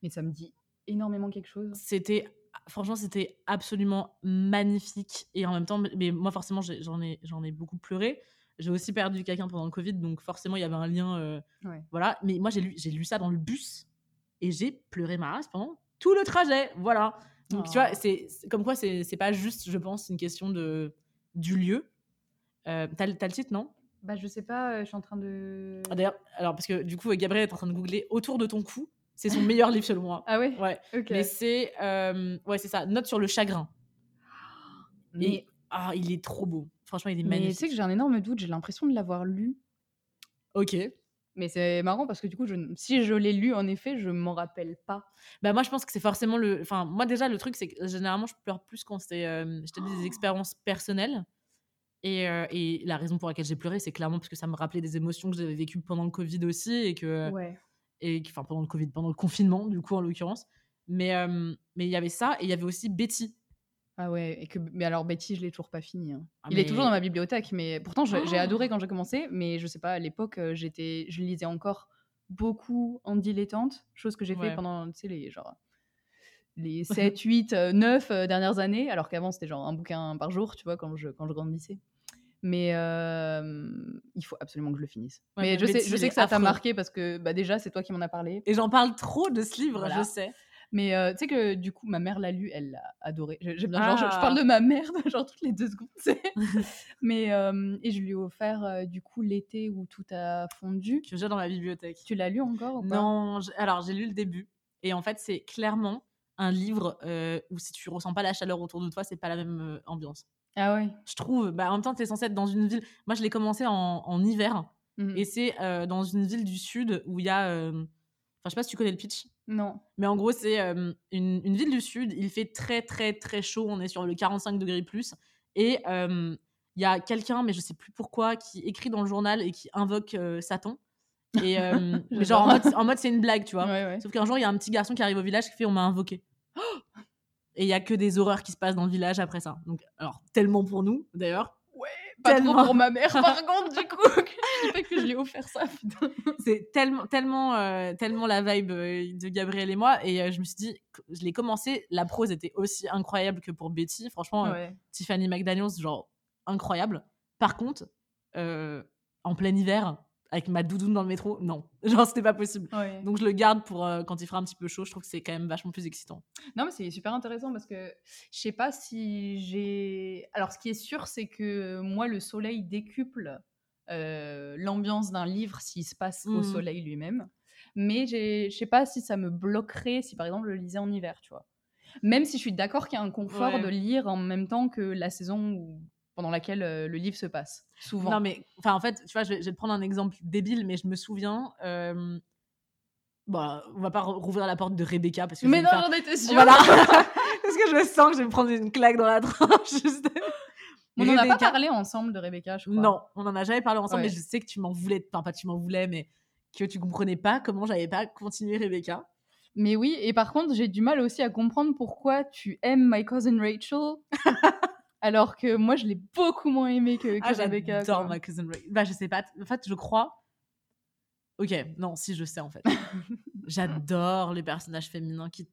S2: Mais ça me dit énormément quelque chose.
S1: c'était franchement c'était absolument magnifique et en même temps mais moi forcément j'en ai j'en ai beaucoup pleuré j'ai aussi perdu quelqu'un pendant le covid donc forcément il y avait un lien euh,
S2: Ouais.
S1: voilà mais moi j'ai lu j'ai lu ça dans le bus et j'ai pleuré ma race pendant tout le trajet voilà donc tu vois
S2: Oh.
S1: c'est comme quoi c'est pas juste je pense une question de du lieu euh, t'as le- titre non?
S2: Bah, je sais pas, euh, je suis en train de.
S1: Ah, d'ailleurs alors parce que du coup Gabriel est en train de googler autour de ton cou c'est son meilleur livre selon moi
S2: Ah ouais?
S1: Ouais
S2: Ok.
S1: mais c'est euh, ouais c'est ça note sur le chagrin
S2: Mais,
S1: Et ah, il est trop beau. Franchement, il est
S2: mais tu
S1: magnifique.
S2: sais que j'ai un énorme doute, j'ai l'impression de l'avoir lu.
S1: Ok.
S2: Mais c'est marrant parce que du coup, je... si je l'ai lu, en effet, je m'en rappelle pas.
S1: Bah moi, je pense que c'est forcément le. Enfin, moi déjà, le truc, c'est que généralement, je pleure plus quand c'est, euh, je te dis, des expériences personnelles. Et, euh, et la raison pour laquelle j'ai pleuré, c'est clairement parce que ça me rappelait des émotions que j'avais vécues pendant le Covid aussi et que,
S2: Ouais.
S1: et enfin pendant le Covid, pendant le confinement, du coup en l'occurrence. Mais euh, mais il y avait ça et il y avait aussi Betty.
S2: Ah ouais, et que... mais alors Betty, je l'ai toujours pas fini. hein.
S1: Ah,
S2: Il est toujours dans ma bibliothèque, mais pourtant j'ai
S1: Oh
S2: adoré quand j'ai commencé, mais je sais pas, à l'époque, euh, j'étais, je lisais encore beaucoup en dilettante, chose que j'ai
S1: Ouais.
S2: fait pendant, tu sais, les genre les 7, 8, 9 euh, dernières années, alors qu'avant c'était genre un bouquin par jour, tu vois, quand je, quand je grandissais. Mais euh, il faut absolument que je le finisse.
S1: Ouais,
S2: mais
S1: mais
S2: je sais, je sais que ça t'a marqué parce que bah, déjà c'est toi qui m'en as parlé.
S1: Et j'en parle trop de ce livre,
S2: Voilà.
S1: je sais.
S2: Mais euh, tu sais que du coup, ma mère l'a lu, elle l'a adoré. J'ai- J'aime bien, genre, je, je
S1: Ah.
S2: parle de ma mère, genre toutes les deux secondes. Mais, euh, et je lui ai offert euh, du coup l'été où tout a fondu.
S1: Que j'ai dans ma bibliothèque.
S2: Tu l'as lu encore ou pas?
S1: Non, alors j'ai lu le début. Et en fait, c'est clairement un livre où si tu ressens pas la chaleur autour de toi, c'est pas la même ambiance.
S2: Ah ouais.
S1: Je trouve, bah, en même temps, tu es censé être dans une ville. Moi, je l'ai commencé en, en hiver.
S2: Mhm.
S1: Et c'est dans une ville du sud où il y a. Enfin, je sais pas si tu connais le pitch.
S2: Non.
S1: Mais en gros, c'est euh, une, une ville du sud. Il fait très, très, très chaud. On est sur le 45 degrés plus. Et euh, il y a quelqu'un, mais je sais plus pourquoi, qui écrit dans le journal et qui invoque euh, Satan. Et, mais genre en mode, en mode c'est une blague, tu vois.
S2: Ouais, ouais.
S1: Sauf qu'un jour, il y a un petit garçon qui arrive au village qui fait On m'a invoqué. Et il y a que des horreurs qui se passent dans le village après ça. Donc, alors, tellement pour nous, d'ailleurs.
S2: Pas
S1: tellement-
S2: trop pour ma mère, par contre, du coup. Je dis pas que je lui ai offert ça, putain.
S1: c'est tellement, tellement, euh, tellement la vibe euh, de Gabriel et moi. Et euh, je me suis dit, je l'ai commencé, la prose était aussi incroyable que pour Betty. Franchement, euh,
S2: Ouais.
S1: Tiffany McDaniels, genre incroyable. Par contre, euh, en plein hiver, avec ma doudoune dans le métro, non. Genre, c'était pas possible. Donc, je le garde pour euh, quand il fera un petit peu chaud. Je trouve que c'est quand même vachement plus excitant.
S2: Non, mais c'est super intéressant parce que je sais pas si j'ai. Alors, ce qui est sûr, c'est que moi, le soleil décuple euh, l'ambiance d'un livre s'il se passe au
S1: Mhm.
S2: soleil lui-même. Mais je sais pas si ça me bloquerait si, par exemple, je le lisais en hiver, tu vois. Même si je suis d'accord qu'il y a un confort
S1: Ouais.
S2: de lire en même temps que la saison où- pendant laquelle euh, le livre se passe. Souvent.
S1: Non, mais enfin, en fait, tu vois, je vais, je vais te prendre un exemple débile, mais je me souviens. euh, Bon, on va pas rouvrir la porte de Rebecca parce que
S2: Mais non,
S1: faire-
S2: j'en étais sûre.
S1: Voilà. parce que je sens que je vais me prendre une claque dans la tronche. juste.
S2: On n'en a pas parlé ensemble de Rebecca, je crois.
S1: Non, on en a jamais parlé ensemble,
S2: Ouais.
S1: mais je sais que tu m'en voulais. Enfin, pas tu m'en voulais, mais que tu comprenais pas comment j'avais pas continué Rebecca.
S2: Mais oui, et par contre, j'ai du mal aussi à comprendre pourquoi tu aimes My Cousin Rachel. Alors que moi, je l'ai beaucoup moins aimé que, que
S1: Ah,
S2: Rebecca.
S1: j'adore ma cousin Ray. Bah, je sais pas. En fait, je crois. Ok, non, si, je sais en fait. J'adore les personnages féminins qui,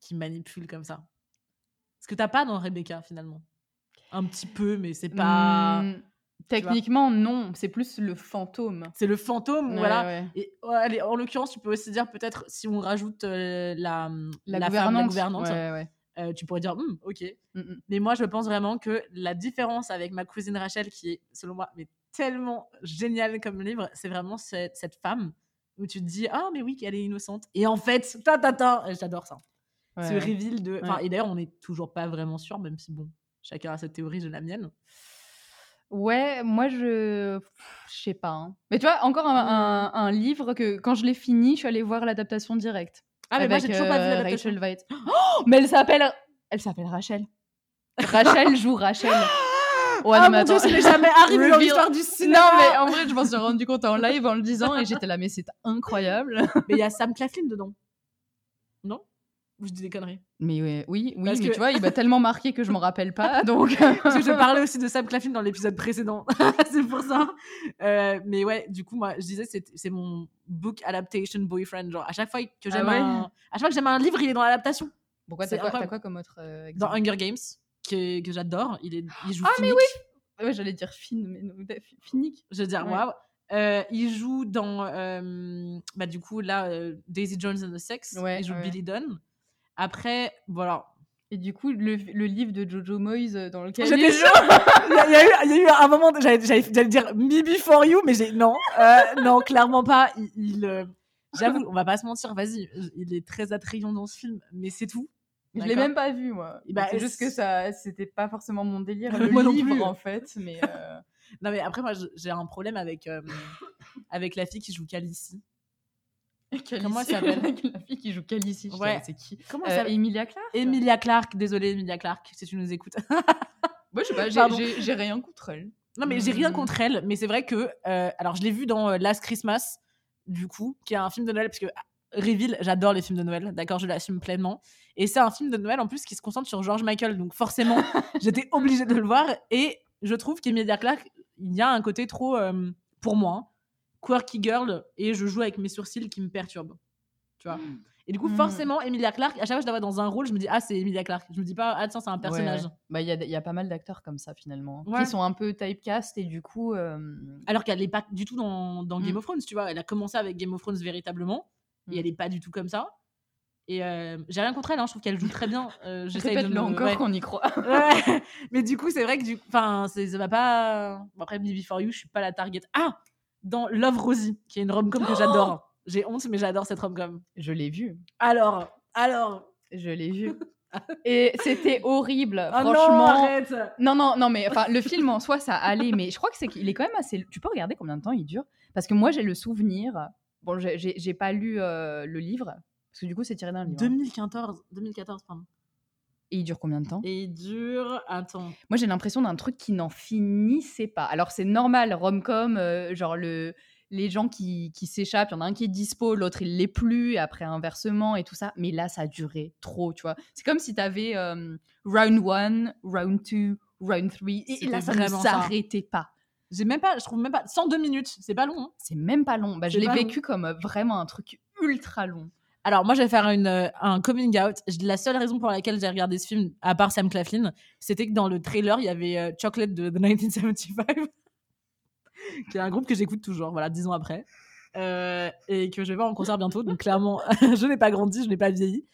S1: qui manipulent comme ça. Ce que t'as pas dans Rebecca finalement? Un petit peu, mais c'est pas.
S2: Hmm, techniquement, non, c'est plus le fantôme.
S1: C'est le fantôme,
S2: Ouais,
S1: voilà.
S2: ouais.
S1: Et allez, en l'occurrence, tu peux aussi dire peut-être si on rajoute euh, la,
S2: La,
S1: la
S2: gouvernante.
S1: femme, la gouvernante,
S2: Ouais, ouais.
S1: Euh, tu pourrais dire Hmm, ok.
S2: Mm, mm.
S1: Mais moi, je pense vraiment que la différence avec ma cousine Rachel, qui est, selon moi, mais tellement géniale comme livre, c'est vraiment cette, cette femme où tu te dis Ah, mais oui, qu'elle est innocente. Et en fait, ta ta ta, j'adore ça.
S2: Ouais,
S1: Ce reveal de. Enfin,
S2: Ouais.
S1: Et d'ailleurs, on n'est toujours pas vraiment sûr, même si, bon, chacun a cette théorie, j'ai la mienne.
S2: Ouais, moi je. Je sais pas. hein. Mais tu vois, encore un, un- un livre que quand je l'ai fini, je suis allée voir l'adaptation directe.
S1: Ah, mais moi, j'ai toujours pas vu
S2: euh. Rachel Weisz. Oh, mais elle s'appelle. Elle s'appelle Rachel. Rachel joue Rachel. Ouais,
S1: ah,
S2: non,
S1: mon dieu, ça n'est jamais arrivé dans l'histoire du
S2: Non,
S1: cinéma.
S2: mais en vrai, je m'en suis rendu compte en live en le disant et j'étais là, mais c'est incroyable.
S1: Mais il y a Sam Claflin dedans. Non? Je dis des conneries
S2: Mais ouais, oui, oui,
S1: Parce
S2: mais
S1: que-
S2: tu vois, il m'a tellement marqué que je m'en rappelle pas, donc.
S1: Parce que je parlais aussi de Sam Claflin dans l'épisode précédent. c'est pour ça. Euh, mais ouais, du coup, moi, je disais, c'est, c'est mon book adaptation boyfriend. Genre, à chaque fois que j'aime,
S2: Ah ouais
S1: un... à chaque fois que j'aime un livre, il est dans l'adaptation.
S2: Pourquoi
S1: C'est
S2: t'as quoi, quoi comme autre euh,
S1: Dans Hunger Games, que, que j'adore. Il, est, il joue
S2: Ah, mais
S1: Finnick.
S2: Ouais, j'allais dire fine, mais non, fi- finique.
S1: Je veux dire,
S2: Ouais.
S1: waouh. Euh, il joue dans, euh, bah, du coup, là, euh, Daisy Jones and the Sex.
S2: Ouais,
S1: il joue
S2: ouais.
S1: Billy Dunn. Après, voilà.
S2: Et du coup, le, le livre de Jojo Moyes euh, dans lequel
S1: J'étais
S2: il
S1: y a, il y a eu, il y a eu un moment, j'allais, dire Me Before You, mais j'ai non, euh, non, clairement pas. Il, il, euh, j'avoue, on va pas se mentir, vas-y, il est très attrayant dans ce film, mais c'est tout.
S2: Je l'ai même pas vu, moi.
S1: Et bah,
S2: c'est juste que ça, c'était pas forcément mon délire, le
S1: Moi non
S2: livre,
S1: plus.
S2: en fait. Mais euh,
S1: Non, mais après, moi, j'ai un problème avec, euh, avec la fille qui joue Calici. Comment elle s'appelle
S2: La fille qui joue Calici,
S1: Ouais.
S2: c'est qui?
S1: Comment
S2: Euh,
S1: elle s'appelle?
S2: Emilia Clarke?
S1: Emilia Clarke, désolée, Emilia Clarke, si tu nous écoutes.
S2: Moi, je sais pas, j'ai- rien contre elle.
S1: Non, mais j'ai rien
S2: Hmm.
S1: contre elle, mais c'est vrai que. euh, alors, je l'ai vu dans euh, Last Christmas, du coup, qui est un film de Noël, parce que ah, Reveal, j'adore les films de Noël, d'accord, je l'assume pleinement. Et c'est un film de Noël en plus qui se concentre sur George Michael, donc forcément, j'étais obligée de le voir. Et je trouve qu'Emilia Clarke, il y a un côté trop, euh, pour moi, hein, quirky girl, et je joue avec mes sourcils qui me perturbent. Tu vois Et du coup,
S2: Hmm.
S1: forcément, Emilia Clarke, à chaque fois que je la vois dans un rôle, je me dis, ah, c'est Emilia Clarke. Je me dis pas, ah, tiens, c'est un personnage.
S2: Ouais. Bah, il y a, il y a pas mal d'acteurs comme ça, finalement,
S1: Ouais.
S2: qui sont un peu typecast et du coup. euh,
S1: Alors qu'elle n'est pas du tout dans, dans Game
S2: Mm.
S1: of Thrones, tu vois. Elle a commencé avec Game of Thrones véritablement, et elle n'est pas du tout comme ça. Et euh, j'ai rien contre elle, hein, je trouve qu'elle joue très bien. Euh, j'essaye de me-
S2: encore
S1: ouais.
S2: qu'on y croit.
S1: Ouais. Mais du coup, c'est vrai que du enfin, ça va pas. Bon, après, Me Before You, je suis pas la target. Ah Dans Love Rosie, qui est une rom-com que j'adore. J'ai honte, mais j'adore cette rom-com.
S2: Je l'ai vu.
S1: Alors, alors.
S2: Je l'ai vu. Et c'était horrible,
S1: Ah non,
S2: franchement.
S1: arrête
S2: Non, non, non, mais enfin, le film en soi, ça allait, mais je crois que c'est qu'il est quand même assez. Tu peux regarder combien de temps il dure? Parce que moi, j'ai le souvenir. Bon, j'ai- pas lu euh, le livre, parce que du coup, c'est tiré d'un livre. hein.
S1: 2014, 2014, pardon.
S2: Et il dure combien de temps?
S1: Et il dure. Attends.
S2: Moi, j'ai l'impression d'un truc qui n'en finissait pas. Alors, c'est normal, rom-com, euh, genre le, les gens qui, qui s'échappent, il y en a un qui est dispo, l'autre il l'est plus, et après inversement et tout ça. Mais là, ça a duré trop, tu vois. C'est comme si tu avais round 1, round 2, Round 3. Et là, ça ne s'arrêtait pas.
S1: J'ai même pas, je trouve même pas, 102 minutes, c'est pas long. hein.
S2: C'est même pas long. Bah, je l'ai
S1: long.
S2: vécu comme euh, vraiment un truc ultra long.
S1: Alors, moi, je vais faire une, euh, un coming out. La seule raison pour laquelle j'ai regardé ce film, à part Sam Claflin, c'était que dans le trailer, il y avait euh, Chocolate de The 1975, qui est un groupe que j'écoute toujours, voilà, dix ans après, euh, et que je vais voir en concert bientôt. Donc, clairement, je n'ai pas grandi, je n'ai pas vieilli.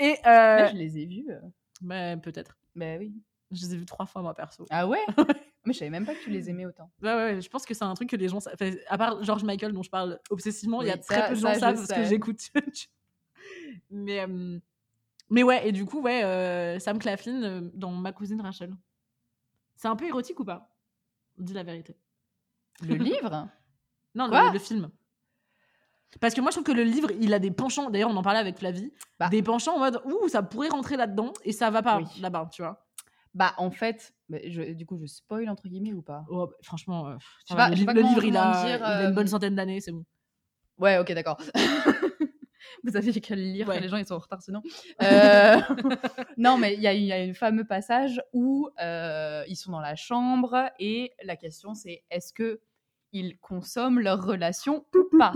S1: Et, euh,
S2: Là, je les ai vus. euh.
S1: bah, peut-être.
S2: Bah oui.
S1: Je les ai vus trois fois, moi, perso.
S2: Ah ouais? Mais je savais même pas que tu les aimais autant.
S1: Ouais, ouais, ouais, je pense que c'est un truc que les gens. enfin, à part George Michael, dont je parle obsessivement, il y a très peu de gens savent ce que j'écoute. Mais, euh, mais ouais, et du coup, ouais, euh, Sam Claflin dans Ma cousine Rachel. C'est un peu érotique ou pas? Dis la vérité.
S2: Le livre?
S1: Non, le, le film. Parce que moi, je trouve que le livre, il a des penchants. D'ailleurs, on en parlait avec Flavie.
S2: Bah.
S1: Des penchants en mode, ouh, ça pourrait rentrer là-dedans et ça va pas
S2: Oui.
S1: là-bas, tu vois?
S2: Bah, en fait, je- du coup, je spoil entre guillemets ou pas?
S1: Oh, bah, franchement, euh, va,
S2: pas-
S1: le, livre, il a,
S2: dire,
S1: il a une bonne centaine d'années, c'est bon.
S2: Ouais, ok, d'accord. Vous avez qu'à le lire,
S1: Ouais.
S2: les gens ils sont en retard sinon. Euh, non, mais il y, a- il y a un fameux passage où euh, ils sont dans la chambre et la question c'est est-ce que ils consomment leur relation ou pas?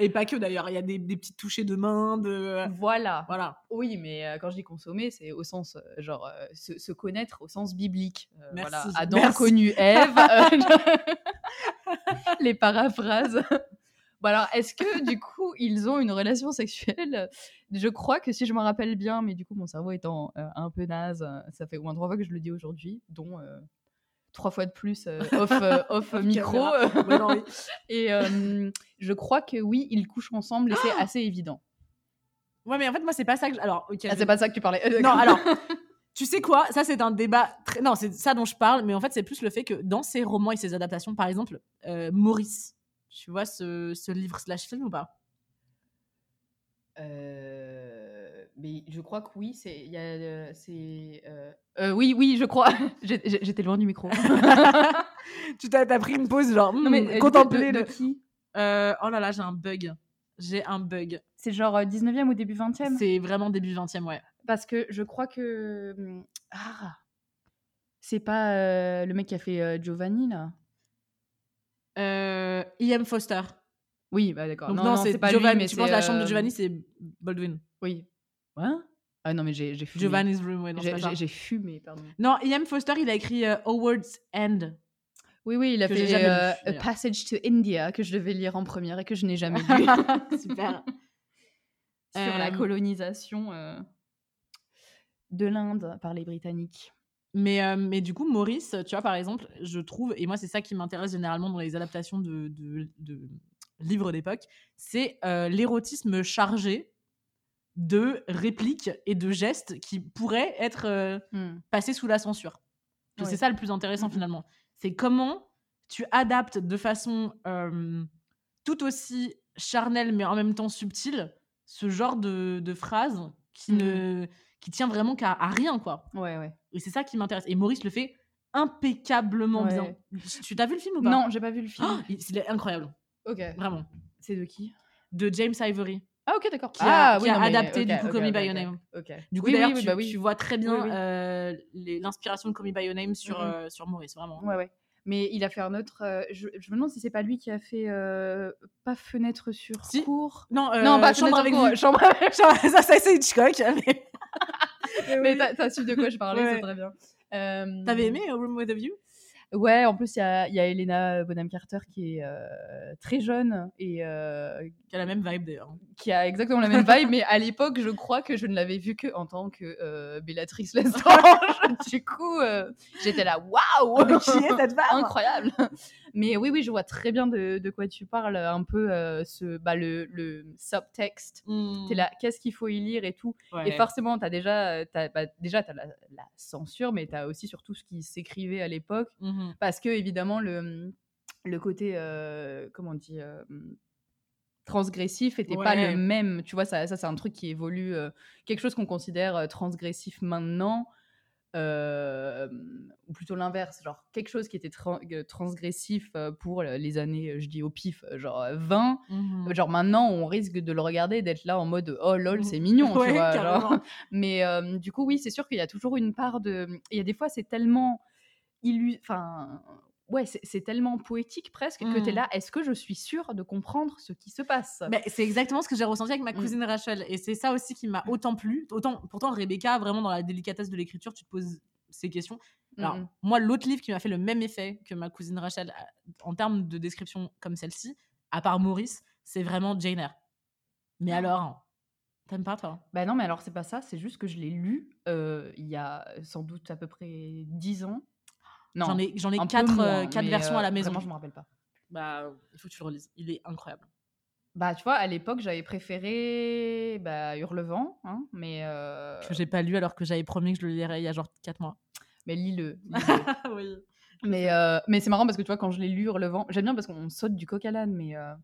S1: Et pas que d'ailleurs, il y a des, des petites touchées de main, de.
S2: Voilà.
S1: Voilà.
S2: Oui, mais euh, quand je dis consommer, c'est au sens euh, genre euh, se, se connaître au sens biblique. Euh,
S1: Merci,
S2: voilà. Adam
S1: merci.
S2: connu Ève. euh, les paraphrases. Bon alors, est-ce que du coup ils ont une relation sexuelle? Je crois que si je me rappelle bien, mais du coup mon cerveau étant euh, un peu naze, euh, ça fait au moins trois fois que je le dis aujourd'hui, dont euh, trois fois de plus euh, off, off micro.
S1: caméra. Ouais, non, oui.
S2: Et je crois que oui, ils couchent ensemble et c'est assez évident.
S1: Ouais, mais en fait, moi, c'est pas ça que. je- Alors, ok.
S2: Ah,
S1: je-
S2: c'est pas ça que tu parlais.
S1: Non, alors. Tu sais quoi? Ça, c'est un débat. Très... Non, c'est ça dont je parle, mais en fait, c'est plus le fait que dans ses romans et ses adaptations, par exemple, Maurice, tu vois ce, ce livre slash film ou pas?
S2: Euh, mais je crois que oui, c'est. il y a, euh, c'est, euh, euh, oui, oui, je crois. J'étais loin du micro.
S1: Tu t'as t'as pris une pause, genre,
S2: Non, mais,
S1: hmm,
S2: de-
S1: contempler
S2: de,
S1: le.
S2: de qui?
S1: Euh, oh là là, j'ai un bug. J'ai un bug.
S2: C'est genre euh, 19e ou début 20e
S1: C'est vraiment début 20e, ouais.
S2: Parce que je crois que. hum, Ah C'est pas euh, le mec qui a fait euh, Giovanni, là
S1: Euh, E.M. Foster.
S2: Oui, bah d'accord.
S1: Donc,
S2: non,
S1: non,
S2: non,
S1: c'est
S2: pas
S1: Giovanni.
S2: lui, mais
S1: tu penses la chambre de
S2: euh,
S1: Giovanni, c'est Baldwin?
S2: Oui. Hein Ah non, mais j'ai fumé.
S1: Giovanni's Room, ouais,
S2: J'ai fumé, pardon.
S1: Non, E.M. Foster, il a écrit euh, Howard's End.
S2: Oui, oui, il a fait euh, A. Passage to India, que je devais lire en première et que je n'ai jamais lu.
S1: Super.
S2: sur la
S1: Euh,
S2: colonisation de l'Inde par les Britanniques.
S1: Mais, euh, mais du coup, Maurice, tu vois, par exemple, je trouve, et moi, c'est ça qui m'intéresse généralement dans les adaptations de, de, de livres d'époque, c'est euh, l'érotisme chargé de répliques et de gestes qui pourraient être euh,
S2: Hmm.
S1: passés sous la censure.
S2: Ouais.
S1: C'est ça le plus intéressant
S2: Mhm.
S1: finalement. C'est comment tu adaptes de façon tout aussi charnelle mais en même temps subtile ce genre de, de phrase qui,
S2: Mhm.
S1: ne, qui tient vraiment qu'à à rien, quoi.
S2: Ouais, ouais.
S1: Et c'est ça qui m'intéresse. Et Maurice le fait impeccablement
S2: Ouais.
S1: bien. Tu t'as vu le film ou pas?
S2: Non, j'ai pas vu le film.
S1: Oh, il, il est incroyable,
S2: ok.
S1: vraiment.
S2: C'est de qui?
S1: De James Ivory.
S2: Ah, ok, d'accord.
S1: Qui a-
S2: ah,
S1: qui
S2: oui,
S1: a
S2: non,
S1: adapté, du coup,
S2: ok,
S1: Call Me
S2: ok,
S1: By Your Name.
S2: Ok.
S1: Du coup,
S2: Oui,
S1: d'ailleurs,
S2: oui, oui,
S1: tu,
S2: bah
S1: tu vois très bien euh, l'inspiration de Call Me By Your Name sur,
S2: Mhm.
S1: euh, sur Maurice, vraiment.
S2: Ouais, ouais. Mais il a fait un autre. euh, je, je me demande si c'est pas lui qui a fait pas fenêtre sur
S1: Si.
S2: cour.
S1: Non,
S2: non, pas
S1: Chambre avec
S2: sur cour.
S1: vue.
S2: Chambre.
S1: Chambre- ça, ça c'est Hitchcock. Mais,
S2: Mais t'as t'as su de quoi je parlais,
S1: Ouais.
S2: c'est très bien. Euh,
S1: T'avais aimé euh, Room with a View
S2: Ouais, en plus, il y a, y a Elena Bonham Carter qui est euh, très jeune et euh,
S1: Qui a la même vibe d'ailleurs.
S2: qui a exactement la même vibe, mais à l'époque, je crois que je ne l'avais vue que en tant que euh, Bellatrix Lestrange. du coup, euh, j'étais là, waouh
S1: Qui est cette femme?
S2: Incroyable Mais oui, oui, je vois très bien de, de quoi tu parles, un peu euh, ce, bah, le, le subtexte.
S1: Hmm.
S2: T'es là, qu'est-ce qu'il faut y lire et tout.
S1: Ouais.
S2: Et forcément, t'as déjà, euh, t'as, bah, déjà, t'as la, la censure, mais t'as aussi surtout ce qui s'écrivait à l'époque.
S1: Mhm.
S2: Parce que, évidemment, le, le côté, euh, comment on dit, euh, transgressif était pas le même. Tu vois, ça, ça c'est un truc qui évolue. euh, quelque chose qu'on considère transgressif maintenant. Euh, ou plutôt l'inverse, genre quelque chose qui était tra- transgressif pour le- les années, je dis au pif, genre euh, 20,
S1: Mhm.
S2: genre maintenant on risque de le regarder d'être là en mode oh lol, c'est mignon, tu
S1: Ouais,
S2: vois. genre. Mais euh, du coup, oui, c'est sûr qu'il y a toujours une part de. Il y a des fois, c'est tellement. Enfin. Ouais, c'est tellement poétique presque que tu es
S1: Mhm.
S2: là. Est-ce que je suis sûre de comprendre ce qui se passe?
S1: Mais c'est exactement ce que j'ai ressenti avec ma
S2: Mm.
S1: cousine Rachel. Et c'est ça aussi qui m'a autant plu. Autant, pourtant, Rebecca, vraiment dans la délicatesse de l'écriture, tu te poses ces questions. Alors, moi, l'autre livre qui m'a fait le même effet que ma cousine Rachel a- en termes de description comme celle-ci, à part Maurice, c'est vraiment Jane Eyre. Mais
S2: Ah.
S1: alors, t'aimes pas toi?
S2: Bah non, mais alors c'est pas ça. C'est juste que je l'ai lu euh, il y a sans doute à peu près 10 ans. Non,
S1: J'en ai, j'en ai quatre,
S2: moins,
S1: euh, quatre versions à la
S2: euh,
S1: maison.
S2: Vraiment, je me rappelle pas.
S1: Bah, il faut que tu le relises. Il est incroyable.
S2: Bah, tu vois, à l'époque, j'avais préféré bah, Hurlevent, hein, mais, euh,
S1: Que j'ai pas lu alors que j'avais promis que je le lirais il y a genre 4 mois.
S2: mais lis-le.
S1: oui.
S2: Mais, euh, mais c'est marrant parce que tu vois, quand je l'ai lu Hurlevent, j'aime bien parce qu'on saute du coq à l'âne, mais euh,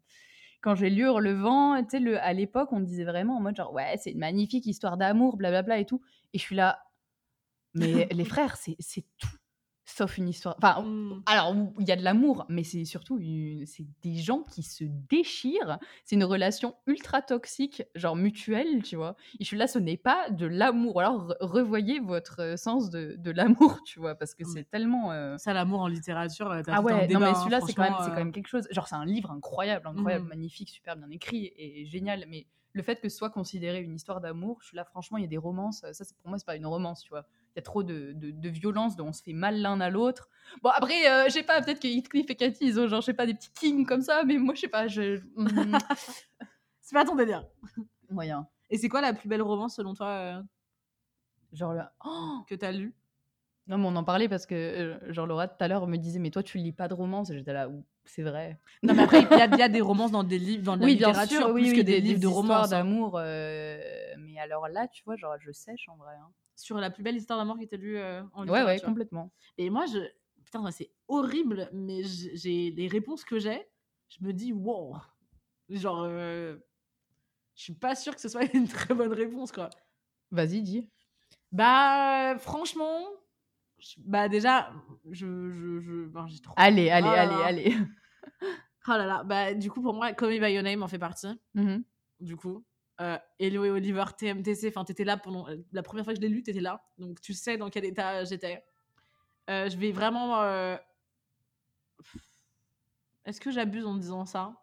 S2: quand j'ai lu Hurlevent, tu sais, le- à l'époque, on disait vraiment en mode genre, ouais, c'est une magnifique histoire d'amour, blablabla et tout. Et je suis là, mais les frères, c'est c'est tout sauf une histoire. Enfin,
S1: Mm.
S2: alors, il y a de l'amour, mais c'est surtout une- c'est des gens qui se déchirent. C'est une relation ultra toxique, genre mutuelle, tu vois. Et je suis là, ce n'est pas de l'amour. Alors, re- revoyez votre euh, sens de, de l'amour, tu vois, parce que
S1: Mm.
S2: c'est tellement. euh,
S1: Ça, l'amour en littérature, euh, t'as
S2: ah ouais, non mais
S1: hein,
S2: celui-là c'est quand, même- c'est quand même quelque chose. Genre c'est un livre incroyable, incroyable,
S1: Mhm.
S2: magnifique, super bien écrit et génial. Mais le fait que ce soit considéré une histoire d'amour, je suis là franchement, il y a des romances. Ça c'est pour moi c'est pas une romance, tu vois. Y a trop de, de, de violence, dont on se fait mal l'un à l'autre. Bon après, euh, je sais pas, peut-être que Heathcliff et Cathy ils ont genre je sais pas des petits kings comme ça, mais moi je sais pas, je hmm,
S1: C'est pas ton délire.
S2: moyen.
S1: Et c'est quoi la plus belle romance selon toi euh,
S2: Genre là, oh
S1: que t'as lue
S2: non mais on en parlait parce que euh, genre Laura tout à l'heure me disait mais toi tu lis pas de romance et j'étais là c'est vrai.
S1: Non, mais après, il y, y a des romances dans des livres, dans de la
S2: oui, bien
S1: littérature,
S2: sûr,
S1: plus
S2: oui,
S1: que
S2: oui,
S1: des, livres de romance.
S2: d'amour. euh, Mais alors là, tu vois, genre, je sèche en vrai. hein.
S1: Sur la plus belle histoire d'amour qui t'a lue euh, en
S2: Ouais, ouais,
S1: littérature.
S2: complètement.
S1: Et moi, je. Putain, c'est horrible, mais j'ai j'ai- les réponses que j'ai, je me dis, wow. Genre. euh, Je suis pas sûre que ce soit une très bonne réponse, quoi.
S2: Vas-y, dis.
S1: Bah, franchement. Je- Bah, déjà, je. je, je... ben, j'ai trop.
S2: Allez, allez,
S1: Oh là
S2: allez,
S1: là.
S2: allez.
S1: Oh là là. Bah, du coup, pour moi, Call Me By Your Name en fait partie.
S2: Mhm.
S1: du coup. Euh, Hello et Oliver, TMTC, enfin, t'étais là pendant. euh, La première fois que je l'ai lu, t'étais là. Donc, tu sais dans quel état j'étais. Euh, je vais vraiment. euh, Est-ce que j'abuse en disant ça?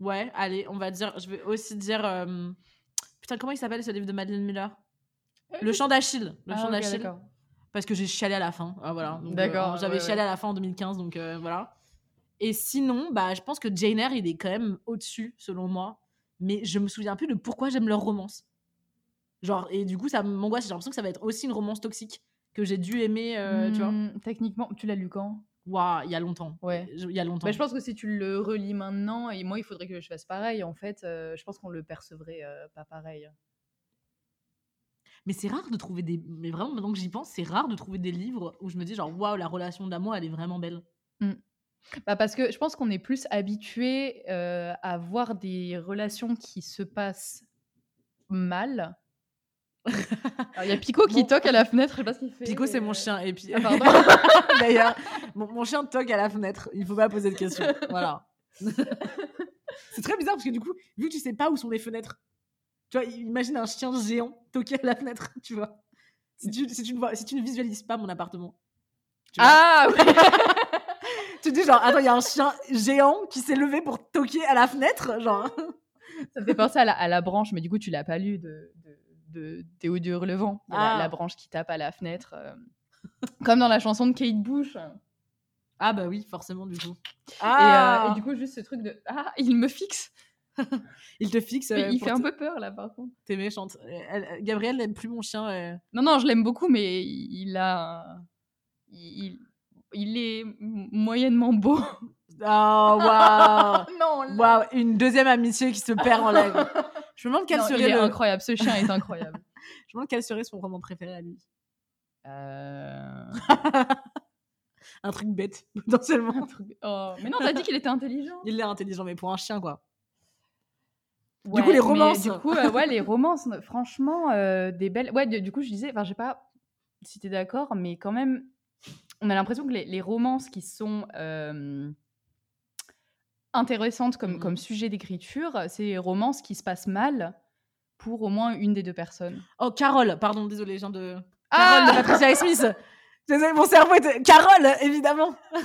S1: Ouais, allez, on va dire. Je vais aussi dire. euh, Putain, comment il s'appelle ce livre de Madeleine Miller? Le chant d'Achille. Le
S2: Ah,
S1: chant
S2: ok,
S1: d'Achille.
S2: D'accord.
S1: Parce que j'ai chialé à la fin. Ah, voilà. Donc, euh,
S2: D'accord,
S1: J'avais
S2: ouais,
S1: chialé
S2: ouais.
S1: à la fin en 2015, donc euh, voilà. Et sinon, bah, je pense que Jane Eyre, il est quand même au-dessus, selon moi. Mais je me souviens plus de pourquoi j'aime leur romance. Genre, et du coup, ça m'angoisse. J'ai l'impression que ça va être aussi une romance toxique que j'ai dû aimer, euh, tu vois.
S2: Hmm, Techniquement, tu l'as lu quand?
S1: Waouh, il y a longtemps.
S2: Ouais.
S1: Je- Il y a longtemps.
S2: bah, Je pense que si tu le relis maintenant, et moi, il faudrait que je fasse pareil, en fait, je pense qu'on le percevrait pas pareil.
S1: Mais c'est rare de trouver des. Mais vraiment, maintenant que j'y pense, c'est rare de trouver des livres où je me dis, genre, waouh, la relation d'amour, elle est vraiment belle.
S2: Bah parce que je pense qu'on est plus habitué euh, à voir des relations qui se passent mal. Il y a Pico qui
S1: Bon.
S2: toque à la fenêtre, je sais pas ce qu'il fait.
S1: Pico, c'est mon
S2: euh,
S1: chien. Et puis,
S2: Ah, pardon.
S1: d'ailleurs, mon, mon chien toque à la fenêtre. Il faut pas poser de questions. Voilà. c'est très bizarre parce que du coup, vu que tu sais pas où sont les fenêtres, tu vois, imagine un chien géant toquer à la fenêtre, tu vois. Si tu, si tu, si tu ne visualises pas mon appartement. tu.
S2: Ah ouais.
S1: Tu te dis genre, attends, il y a un chien géant qui s'est levé pour toquer à la fenêtre, genre.
S2: Ça me fait penser à la, à la branche, mais du coup, tu l'as pas lu de, de, de Théo de Hurlevent. La,
S1: Ah.
S2: la branche qui tape à la fenêtre. euh, comme dans la chanson de Kate Bush.
S1: Ah bah oui, forcément, du coup.
S2: Et, euh,
S1: Ah
S2: et du coup, juste ce truc de Ah, il me fixe.
S1: Il te fixe.
S2: Mais
S1: euh,
S2: il fait un peu peur là, par contre.
S1: T'es méchante. Elle- elle- Gabrielle n'aime plus mon chien. euh.
S2: Non, non, je l'aime beaucoup, mais il a. Il, il est moyennement beau.
S1: Oh, waouh
S2: non,
S1: Waouh, une deuxième amitié qui se perd en live. Je me demande quel
S2: Non, il
S1: serait
S2: est
S1: le...
S2: incroyable, ce chien est incroyable.
S1: Je me demande quel serait son roman préféré à lui.
S2: Euh,
S1: Un truc bête, potentiellement.
S2: truc- oh, Mais non, t'as dit qu'il était intelligent.
S1: Il est intelligent, mais pour un chien, quoi.
S2: Ouais,
S1: coup, les romances.
S2: Du coup, euh, ouais, les romances, franchement, euh, des belles. Ouais, du du coup, je disais, enfin, je sais pas si t'es d'accord, mais quand même, on a l'impression que les, les romances qui sont euh, intéressantes comme,
S1: Mhm.
S2: comme sujet d'écriture, c'est les romances qui se passent mal pour au moins une des deux personnes.
S1: Oh, Carole, pardon, désolé, gens de.
S2: Ah
S1: Carole de Patricia Highsmith. Désolé, mon cerveau était. Carole, évidemment.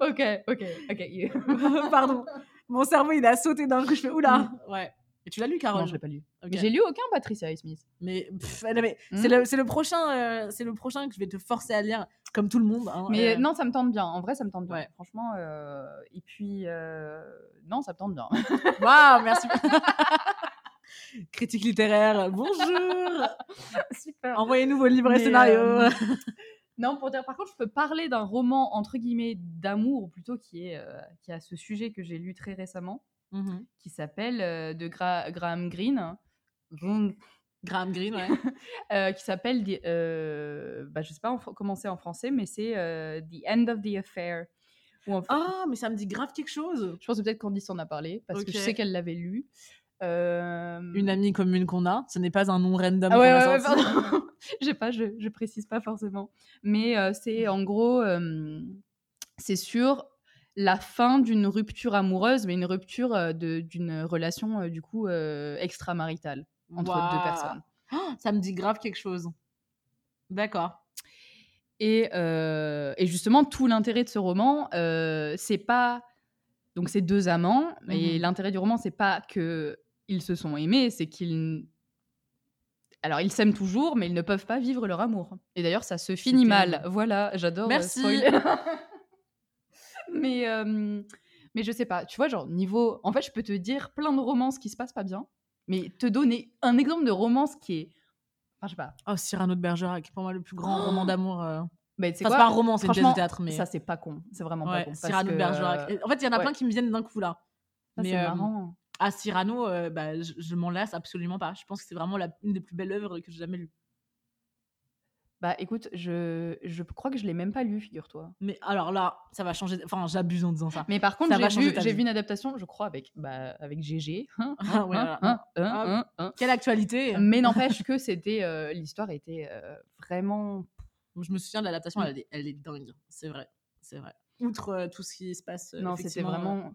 S2: Ok, ok, ok.
S1: pardon. Mon cerveau, il a sauté d'un coup. Je fais oula. Ouais. Et tu l'as lu, Carole
S2: non, je l'ai pas lu. J'ai lu aucun Patricia Smith.
S1: Mais, pff, non, mais
S2: Hmm?
S1: c'est le, prochain, euh, c'est le prochain que je vais te forcer à lire, comme tout le monde. hein,
S2: Mais
S1: euh.
S2: non, ça me tente bien. En vrai, ça me tente bien.
S1: Ouais.
S2: Franchement. euh, Et puis, euh, non, ça me tente bien.
S1: Waouh, merci. Critique littéraire, bonjour.
S2: Super.
S1: Envoyez-nous vos livres et scénarios.
S2: Non, pour dire, par contre, je peux parler d'un roman entre guillemets d'amour, ou plutôt qui est euh, qui a ce sujet que j'ai lu très récemment,
S1: Mhm.
S2: qui s'appelle euh, de Gra- Graham Greene,
S1: Graham Greene, ouais.
S2: euh, qui s'appelle, bah, je sais pas comment c'est en français, mais c'est The End of the Affair. Fait-
S1: Ah, mais ça me dit grave quelque chose.
S2: Je pense que peut-être Candice en a parlé parce que je sais qu'elle l'avait lu. Euh,
S1: Une amie commune qu'on a, ce n'est pas un nom random
S2: Ah ouais, ouais, ouais, pardon. Pas, je, je précise pas forcément. Mais euh, c'est en gros, euh, c'est sur la fin d'une rupture amoureuse, mais une rupture euh, d'une relation euh, du coup euh, extramaritale entre deux personnes.
S1: Ah, ça me dit grave quelque chose. D'accord.
S2: Et, euh, et justement, tout l'intérêt de ce roman, euh, c'est pas donc ces deux amants. Et
S1: Mhm.
S2: l'intérêt du roman, c'est pas que ils se sont aimés, c'est qu'ils alors ils s'aiment toujours, mais ils ne peuvent pas vivre leur amour. Et d'ailleurs, ça se finit mal. Voilà, j'adore. euh,
S1: Merci.
S2: mais euh, mais je sais pas. Tu vois, genre niveau. En fait, je peux te dire plein de romances qui se passent pas bien, mais te donner un exemple de romance qui est. Enfin, je sais pas.
S1: Oh, Cyrano de Bergerac, pour moi le plus grand roman d'amour. euh.
S2: Mais c'est
S1: Enfin,
S2: quoi
S1: c'est pas un roman, c'est une pièce de théâtre, mais
S2: Ça, c'est pas con. C'est vraiment
S1: ouais,
S2: pas con.
S1: Cyrano de Bergerac.
S2: euh,
S1: En fait, il y en a
S2: ouais.
S1: plein qui me viennent d'un coup là.
S2: c'est
S1: euh,
S2: marrant.
S1: À Cyrano, euh, bah, je, je m'en lasse absolument pas. Je pense que c'est vraiment la, une des plus belles œuvres que j'ai jamais lues.
S2: Bah écoute, je, je crois que je l'ai même pas lu, figure-toi.
S1: Mais alors là, ça va changer. Enfin, j'abuse en disant ça.
S2: Mais par contre, j'ai vu, une adaptation, je crois, avec, bah, avec GG. Hein,
S1: Ah ouais,
S2: hein, hein.
S1: Quelle actualité
S2: Mais n'empêche que c'était euh, l'histoire était euh, vraiment.
S1: Je me souviens de l'adaptation, elle, est- elle est dingue. C'est vrai. C'est vrai. Outre euh, tout ce qui se passe.
S2: non, c'était vraiment.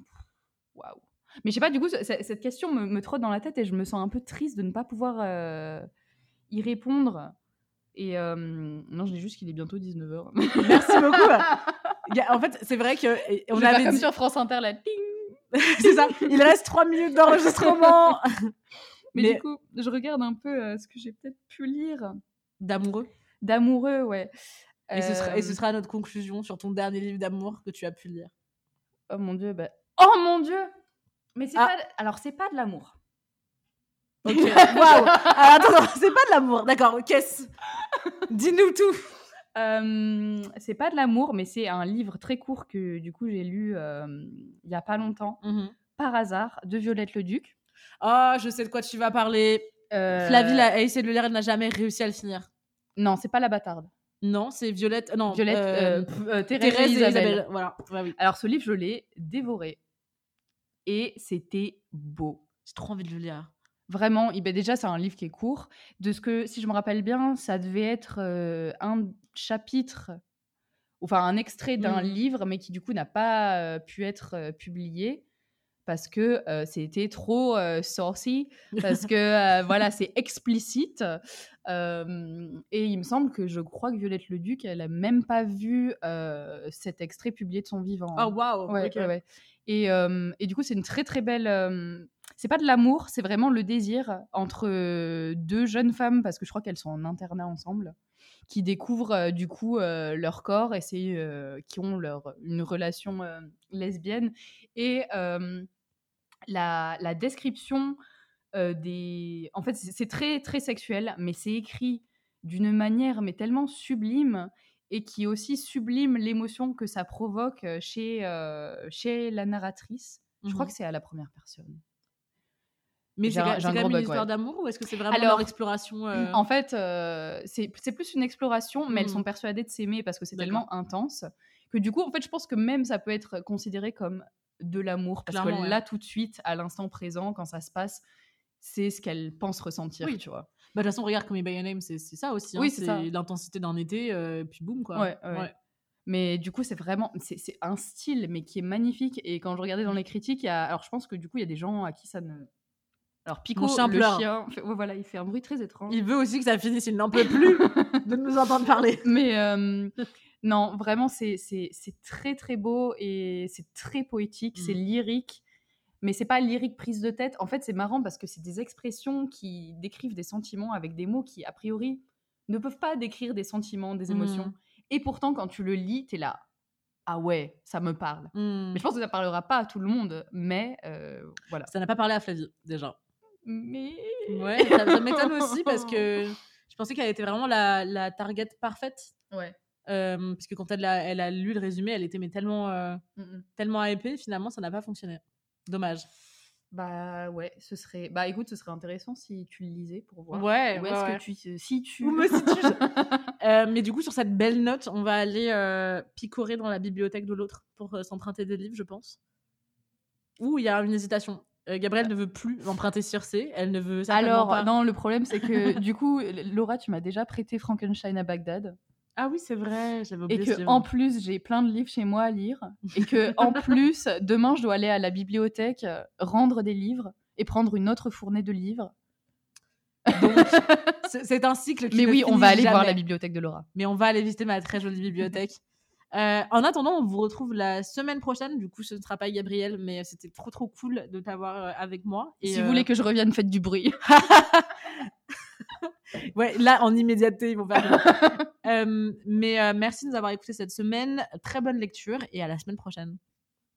S2: Waouh. Mais je sais pas, du coup, ce- ce- cette question me, me trotte dans la tête et je me sens un peu triste de ne pas pouvoir euh, y répondre. Et euh, non, je dis juste qu'il est bientôt 19h.
S1: euh, Merci beaucoup. En fait, c'est vrai que on
S2: On avait
S1: dit-
S2: sur France Inter là. ting
S1: c'est ça. Il reste trois minutes d'enregistrement.
S2: Mais,
S1: Mais-
S2: du coup, je regarde un peu euh, ce que j'ai peut-être pu lire.
S1: D'amoureux.
S2: D'amoureux, ouais.
S1: Et, ce sera, et ce sera notre conclusion sur ton dernier livre d'amour que tu as pu lire.
S2: Oh mon dieu, bah... Oh mon dieu Mais c'est
S1: Ah.
S2: pas... Alors, c'est pas de l'amour.
S1: Ok. Waouh. Attends, c'est pas de l'amour. D'accord. Qu'est-ce Dis-nous tout.
S2: Euh, c'est pas de l'amour, mais c'est un livre très court que du coup j'ai lu euh, il y a pas longtemps, par hasard, de Violette Leduc.
S1: Oh, je sais de quoi tu vas parler.
S2: Euh,
S1: Flavie a essayé de le lire, elle n'a jamais réussi à le finir.
S2: Non, c'est pas la bâtarde.
S1: Non, c'est Violette. Non,
S2: Violette,
S1: euh,
S2: euh, euh, Thérèse,
S1: Thérèse
S2: et
S1: et
S2: Isabelle.
S1: Isabelle. Voilà. Ouais, oui.
S2: Alors ce livre, je l'ai dévoré. Et c'était beau.
S1: J'ai trop envie de le lire.
S2: Vraiment, ben déjà, c'est un livre qui est court. De ce que, si je me rappelle bien, ça devait être euh, un chapitre, enfin un extrait d'un
S1: Mhm.
S2: livre, mais qui du coup n'a pas euh, pu être euh, publié parce que c'était trop saucy, parce que voilà, c'est explicite. Et il me semble que je crois que Violette Leduc, elle a même pas vu cet extrait publié de son vivant.
S1: Oh, waouh.
S2: Ouais,
S1: ok.
S2: ouais, ouais. Et, euh, et du coup, c'est une très très belle. euh, c'est pas de l'amour, c'est vraiment le désir entre euh, deux jeunes femmes, parce que je crois qu'elles sont en internat ensemble, qui découvrent du coup leur corps et c'est, qui ont leur, une relation lesbienne. Et la, description des. En fait, c'est très très sexuel, mais c'est écrit d'une manière mais tellement sublime et qui aussi sublime l'émotion que ça provoque euh, chez, euh, chez la narratrice. Je crois
S1: Mhm.
S2: que c'est à la première personne.
S1: Mais c'est quand même une histoire
S2: ouais.
S1: d'amour ou est-ce que c'est vraiment
S2: Alors,
S1: leur exploration euh,
S2: En fait, euh, c'est plus une exploration, mais elles
S1: Mhm.
S2: sont persuadées de s'aimer parce que c'est tellement intense que du coup, en fait, je pense que même ça peut être considéré comme de l'amour parce
S1: Clairement,
S2: que
S1: ouais.
S2: là, tout de suite, à l'instant présent, quand ça se passe, c'est ce qu'elles pensent ressentir,
S1: Oui.
S2: tu vois.
S1: Bah, de toute façon, regarde comme By Your Name, c'est c'est ça aussi. hein,
S2: Oui, c'est
S1: l'intensité d'un été, euh, puis boum, quoi.
S2: Ouais, ouais. Mais du coup, c'est vraiment, c'est un style, mais qui est magnifique. Et quand je regardais dans les critiques, il y a, alors je pense que du coup, il y a des gens à qui ça ne. Alors Pico,
S1: chien
S2: le
S1: pleure.
S2: chien, fait- ouais, voilà, il fait un bruit très étrange.
S1: Il veut aussi que ça finisse, il n'en peut plus de nous entendre parler.
S2: Mais euh, non, vraiment, c'est très très beau et c'est très poétique, c'est
S1: Mm.
S2: lyrique. Mais c'est pas lyrique prise de tête. En fait, c'est marrant parce que c'est des expressions qui décrivent des sentiments avec des mots qui, a priori, ne peuvent pas décrire des sentiments, des émotions.
S1: Mm.
S2: Et pourtant, quand tu le lis, t'es là. Ah ouais, ça me parle.
S1: Hmm.
S2: Mais je pense que ça parlera pas à tout le monde. Mais euh, voilà.
S1: Ça n'a pas parlé à Flavie, déjà.
S2: Mais.
S1: Ouais, ça, ça m'étonne aussi parce que je pensais qu'elle était vraiment la, la target parfaite.
S2: Ouais.
S1: Euh, parce que quand elle a, elle a lu le résumé, elle était mais tellement, euh,
S2: Mm, mm.
S1: tellement hypée, finalement, ça n'a pas fonctionné. Dommage.
S2: Bah ouais, ce serait. Bah écoute, ce serait intéressant si tu le lisais pour voir.
S1: Ouais,
S2: Où est-ce
S1: ouais, ouais.
S2: que tu. Si tu.
S1: Où me situe-je Euh, mais du coup, sur cette belle note, on va aller euh, picorer dans la bibliothèque de l'autre pour euh, s'emprunter des livres, je pense. Ouh, il y a une hésitation. Euh, Gabrielle ne veut plus emprunter Circé. Elle ne veut certainement
S2: Alors,
S1: pas.
S2: non, le problème, c'est que du coup, Laura, tu m'as déjà prêté Frankenstein à Bagdad.
S1: Ah oui, c'est vrai, j'avais
S2: Et
S1: oublié ce
S2: que, en plus, j'ai plein de livres chez moi à lire. Et que, en plus, demain, je dois aller à la bibliothèque, euh, rendre des livres et prendre une autre fournée de livres.
S1: Donc, c'est un cycle qui
S2: Mais
S1: ne
S2: oui, on va aller voir la bibliothèque de Laura.
S1: mais on va aller visiter ma très jolie bibliothèque. Euh, en attendant, on vous retrouve la semaine prochaine. Du coup, ce ne sera pas Gabriel, mais c'était trop trop cool de t'avoir euh, avec moi. Et,
S2: si
S1: euh,
S2: vous voulez que je revienne, faites du bruit.
S1: ouais, là en immédiateté, ils vont faire. Euh, mais euh, merci de nous avoir écoutés cette semaine. Très bonne lecture et à la semaine prochaine.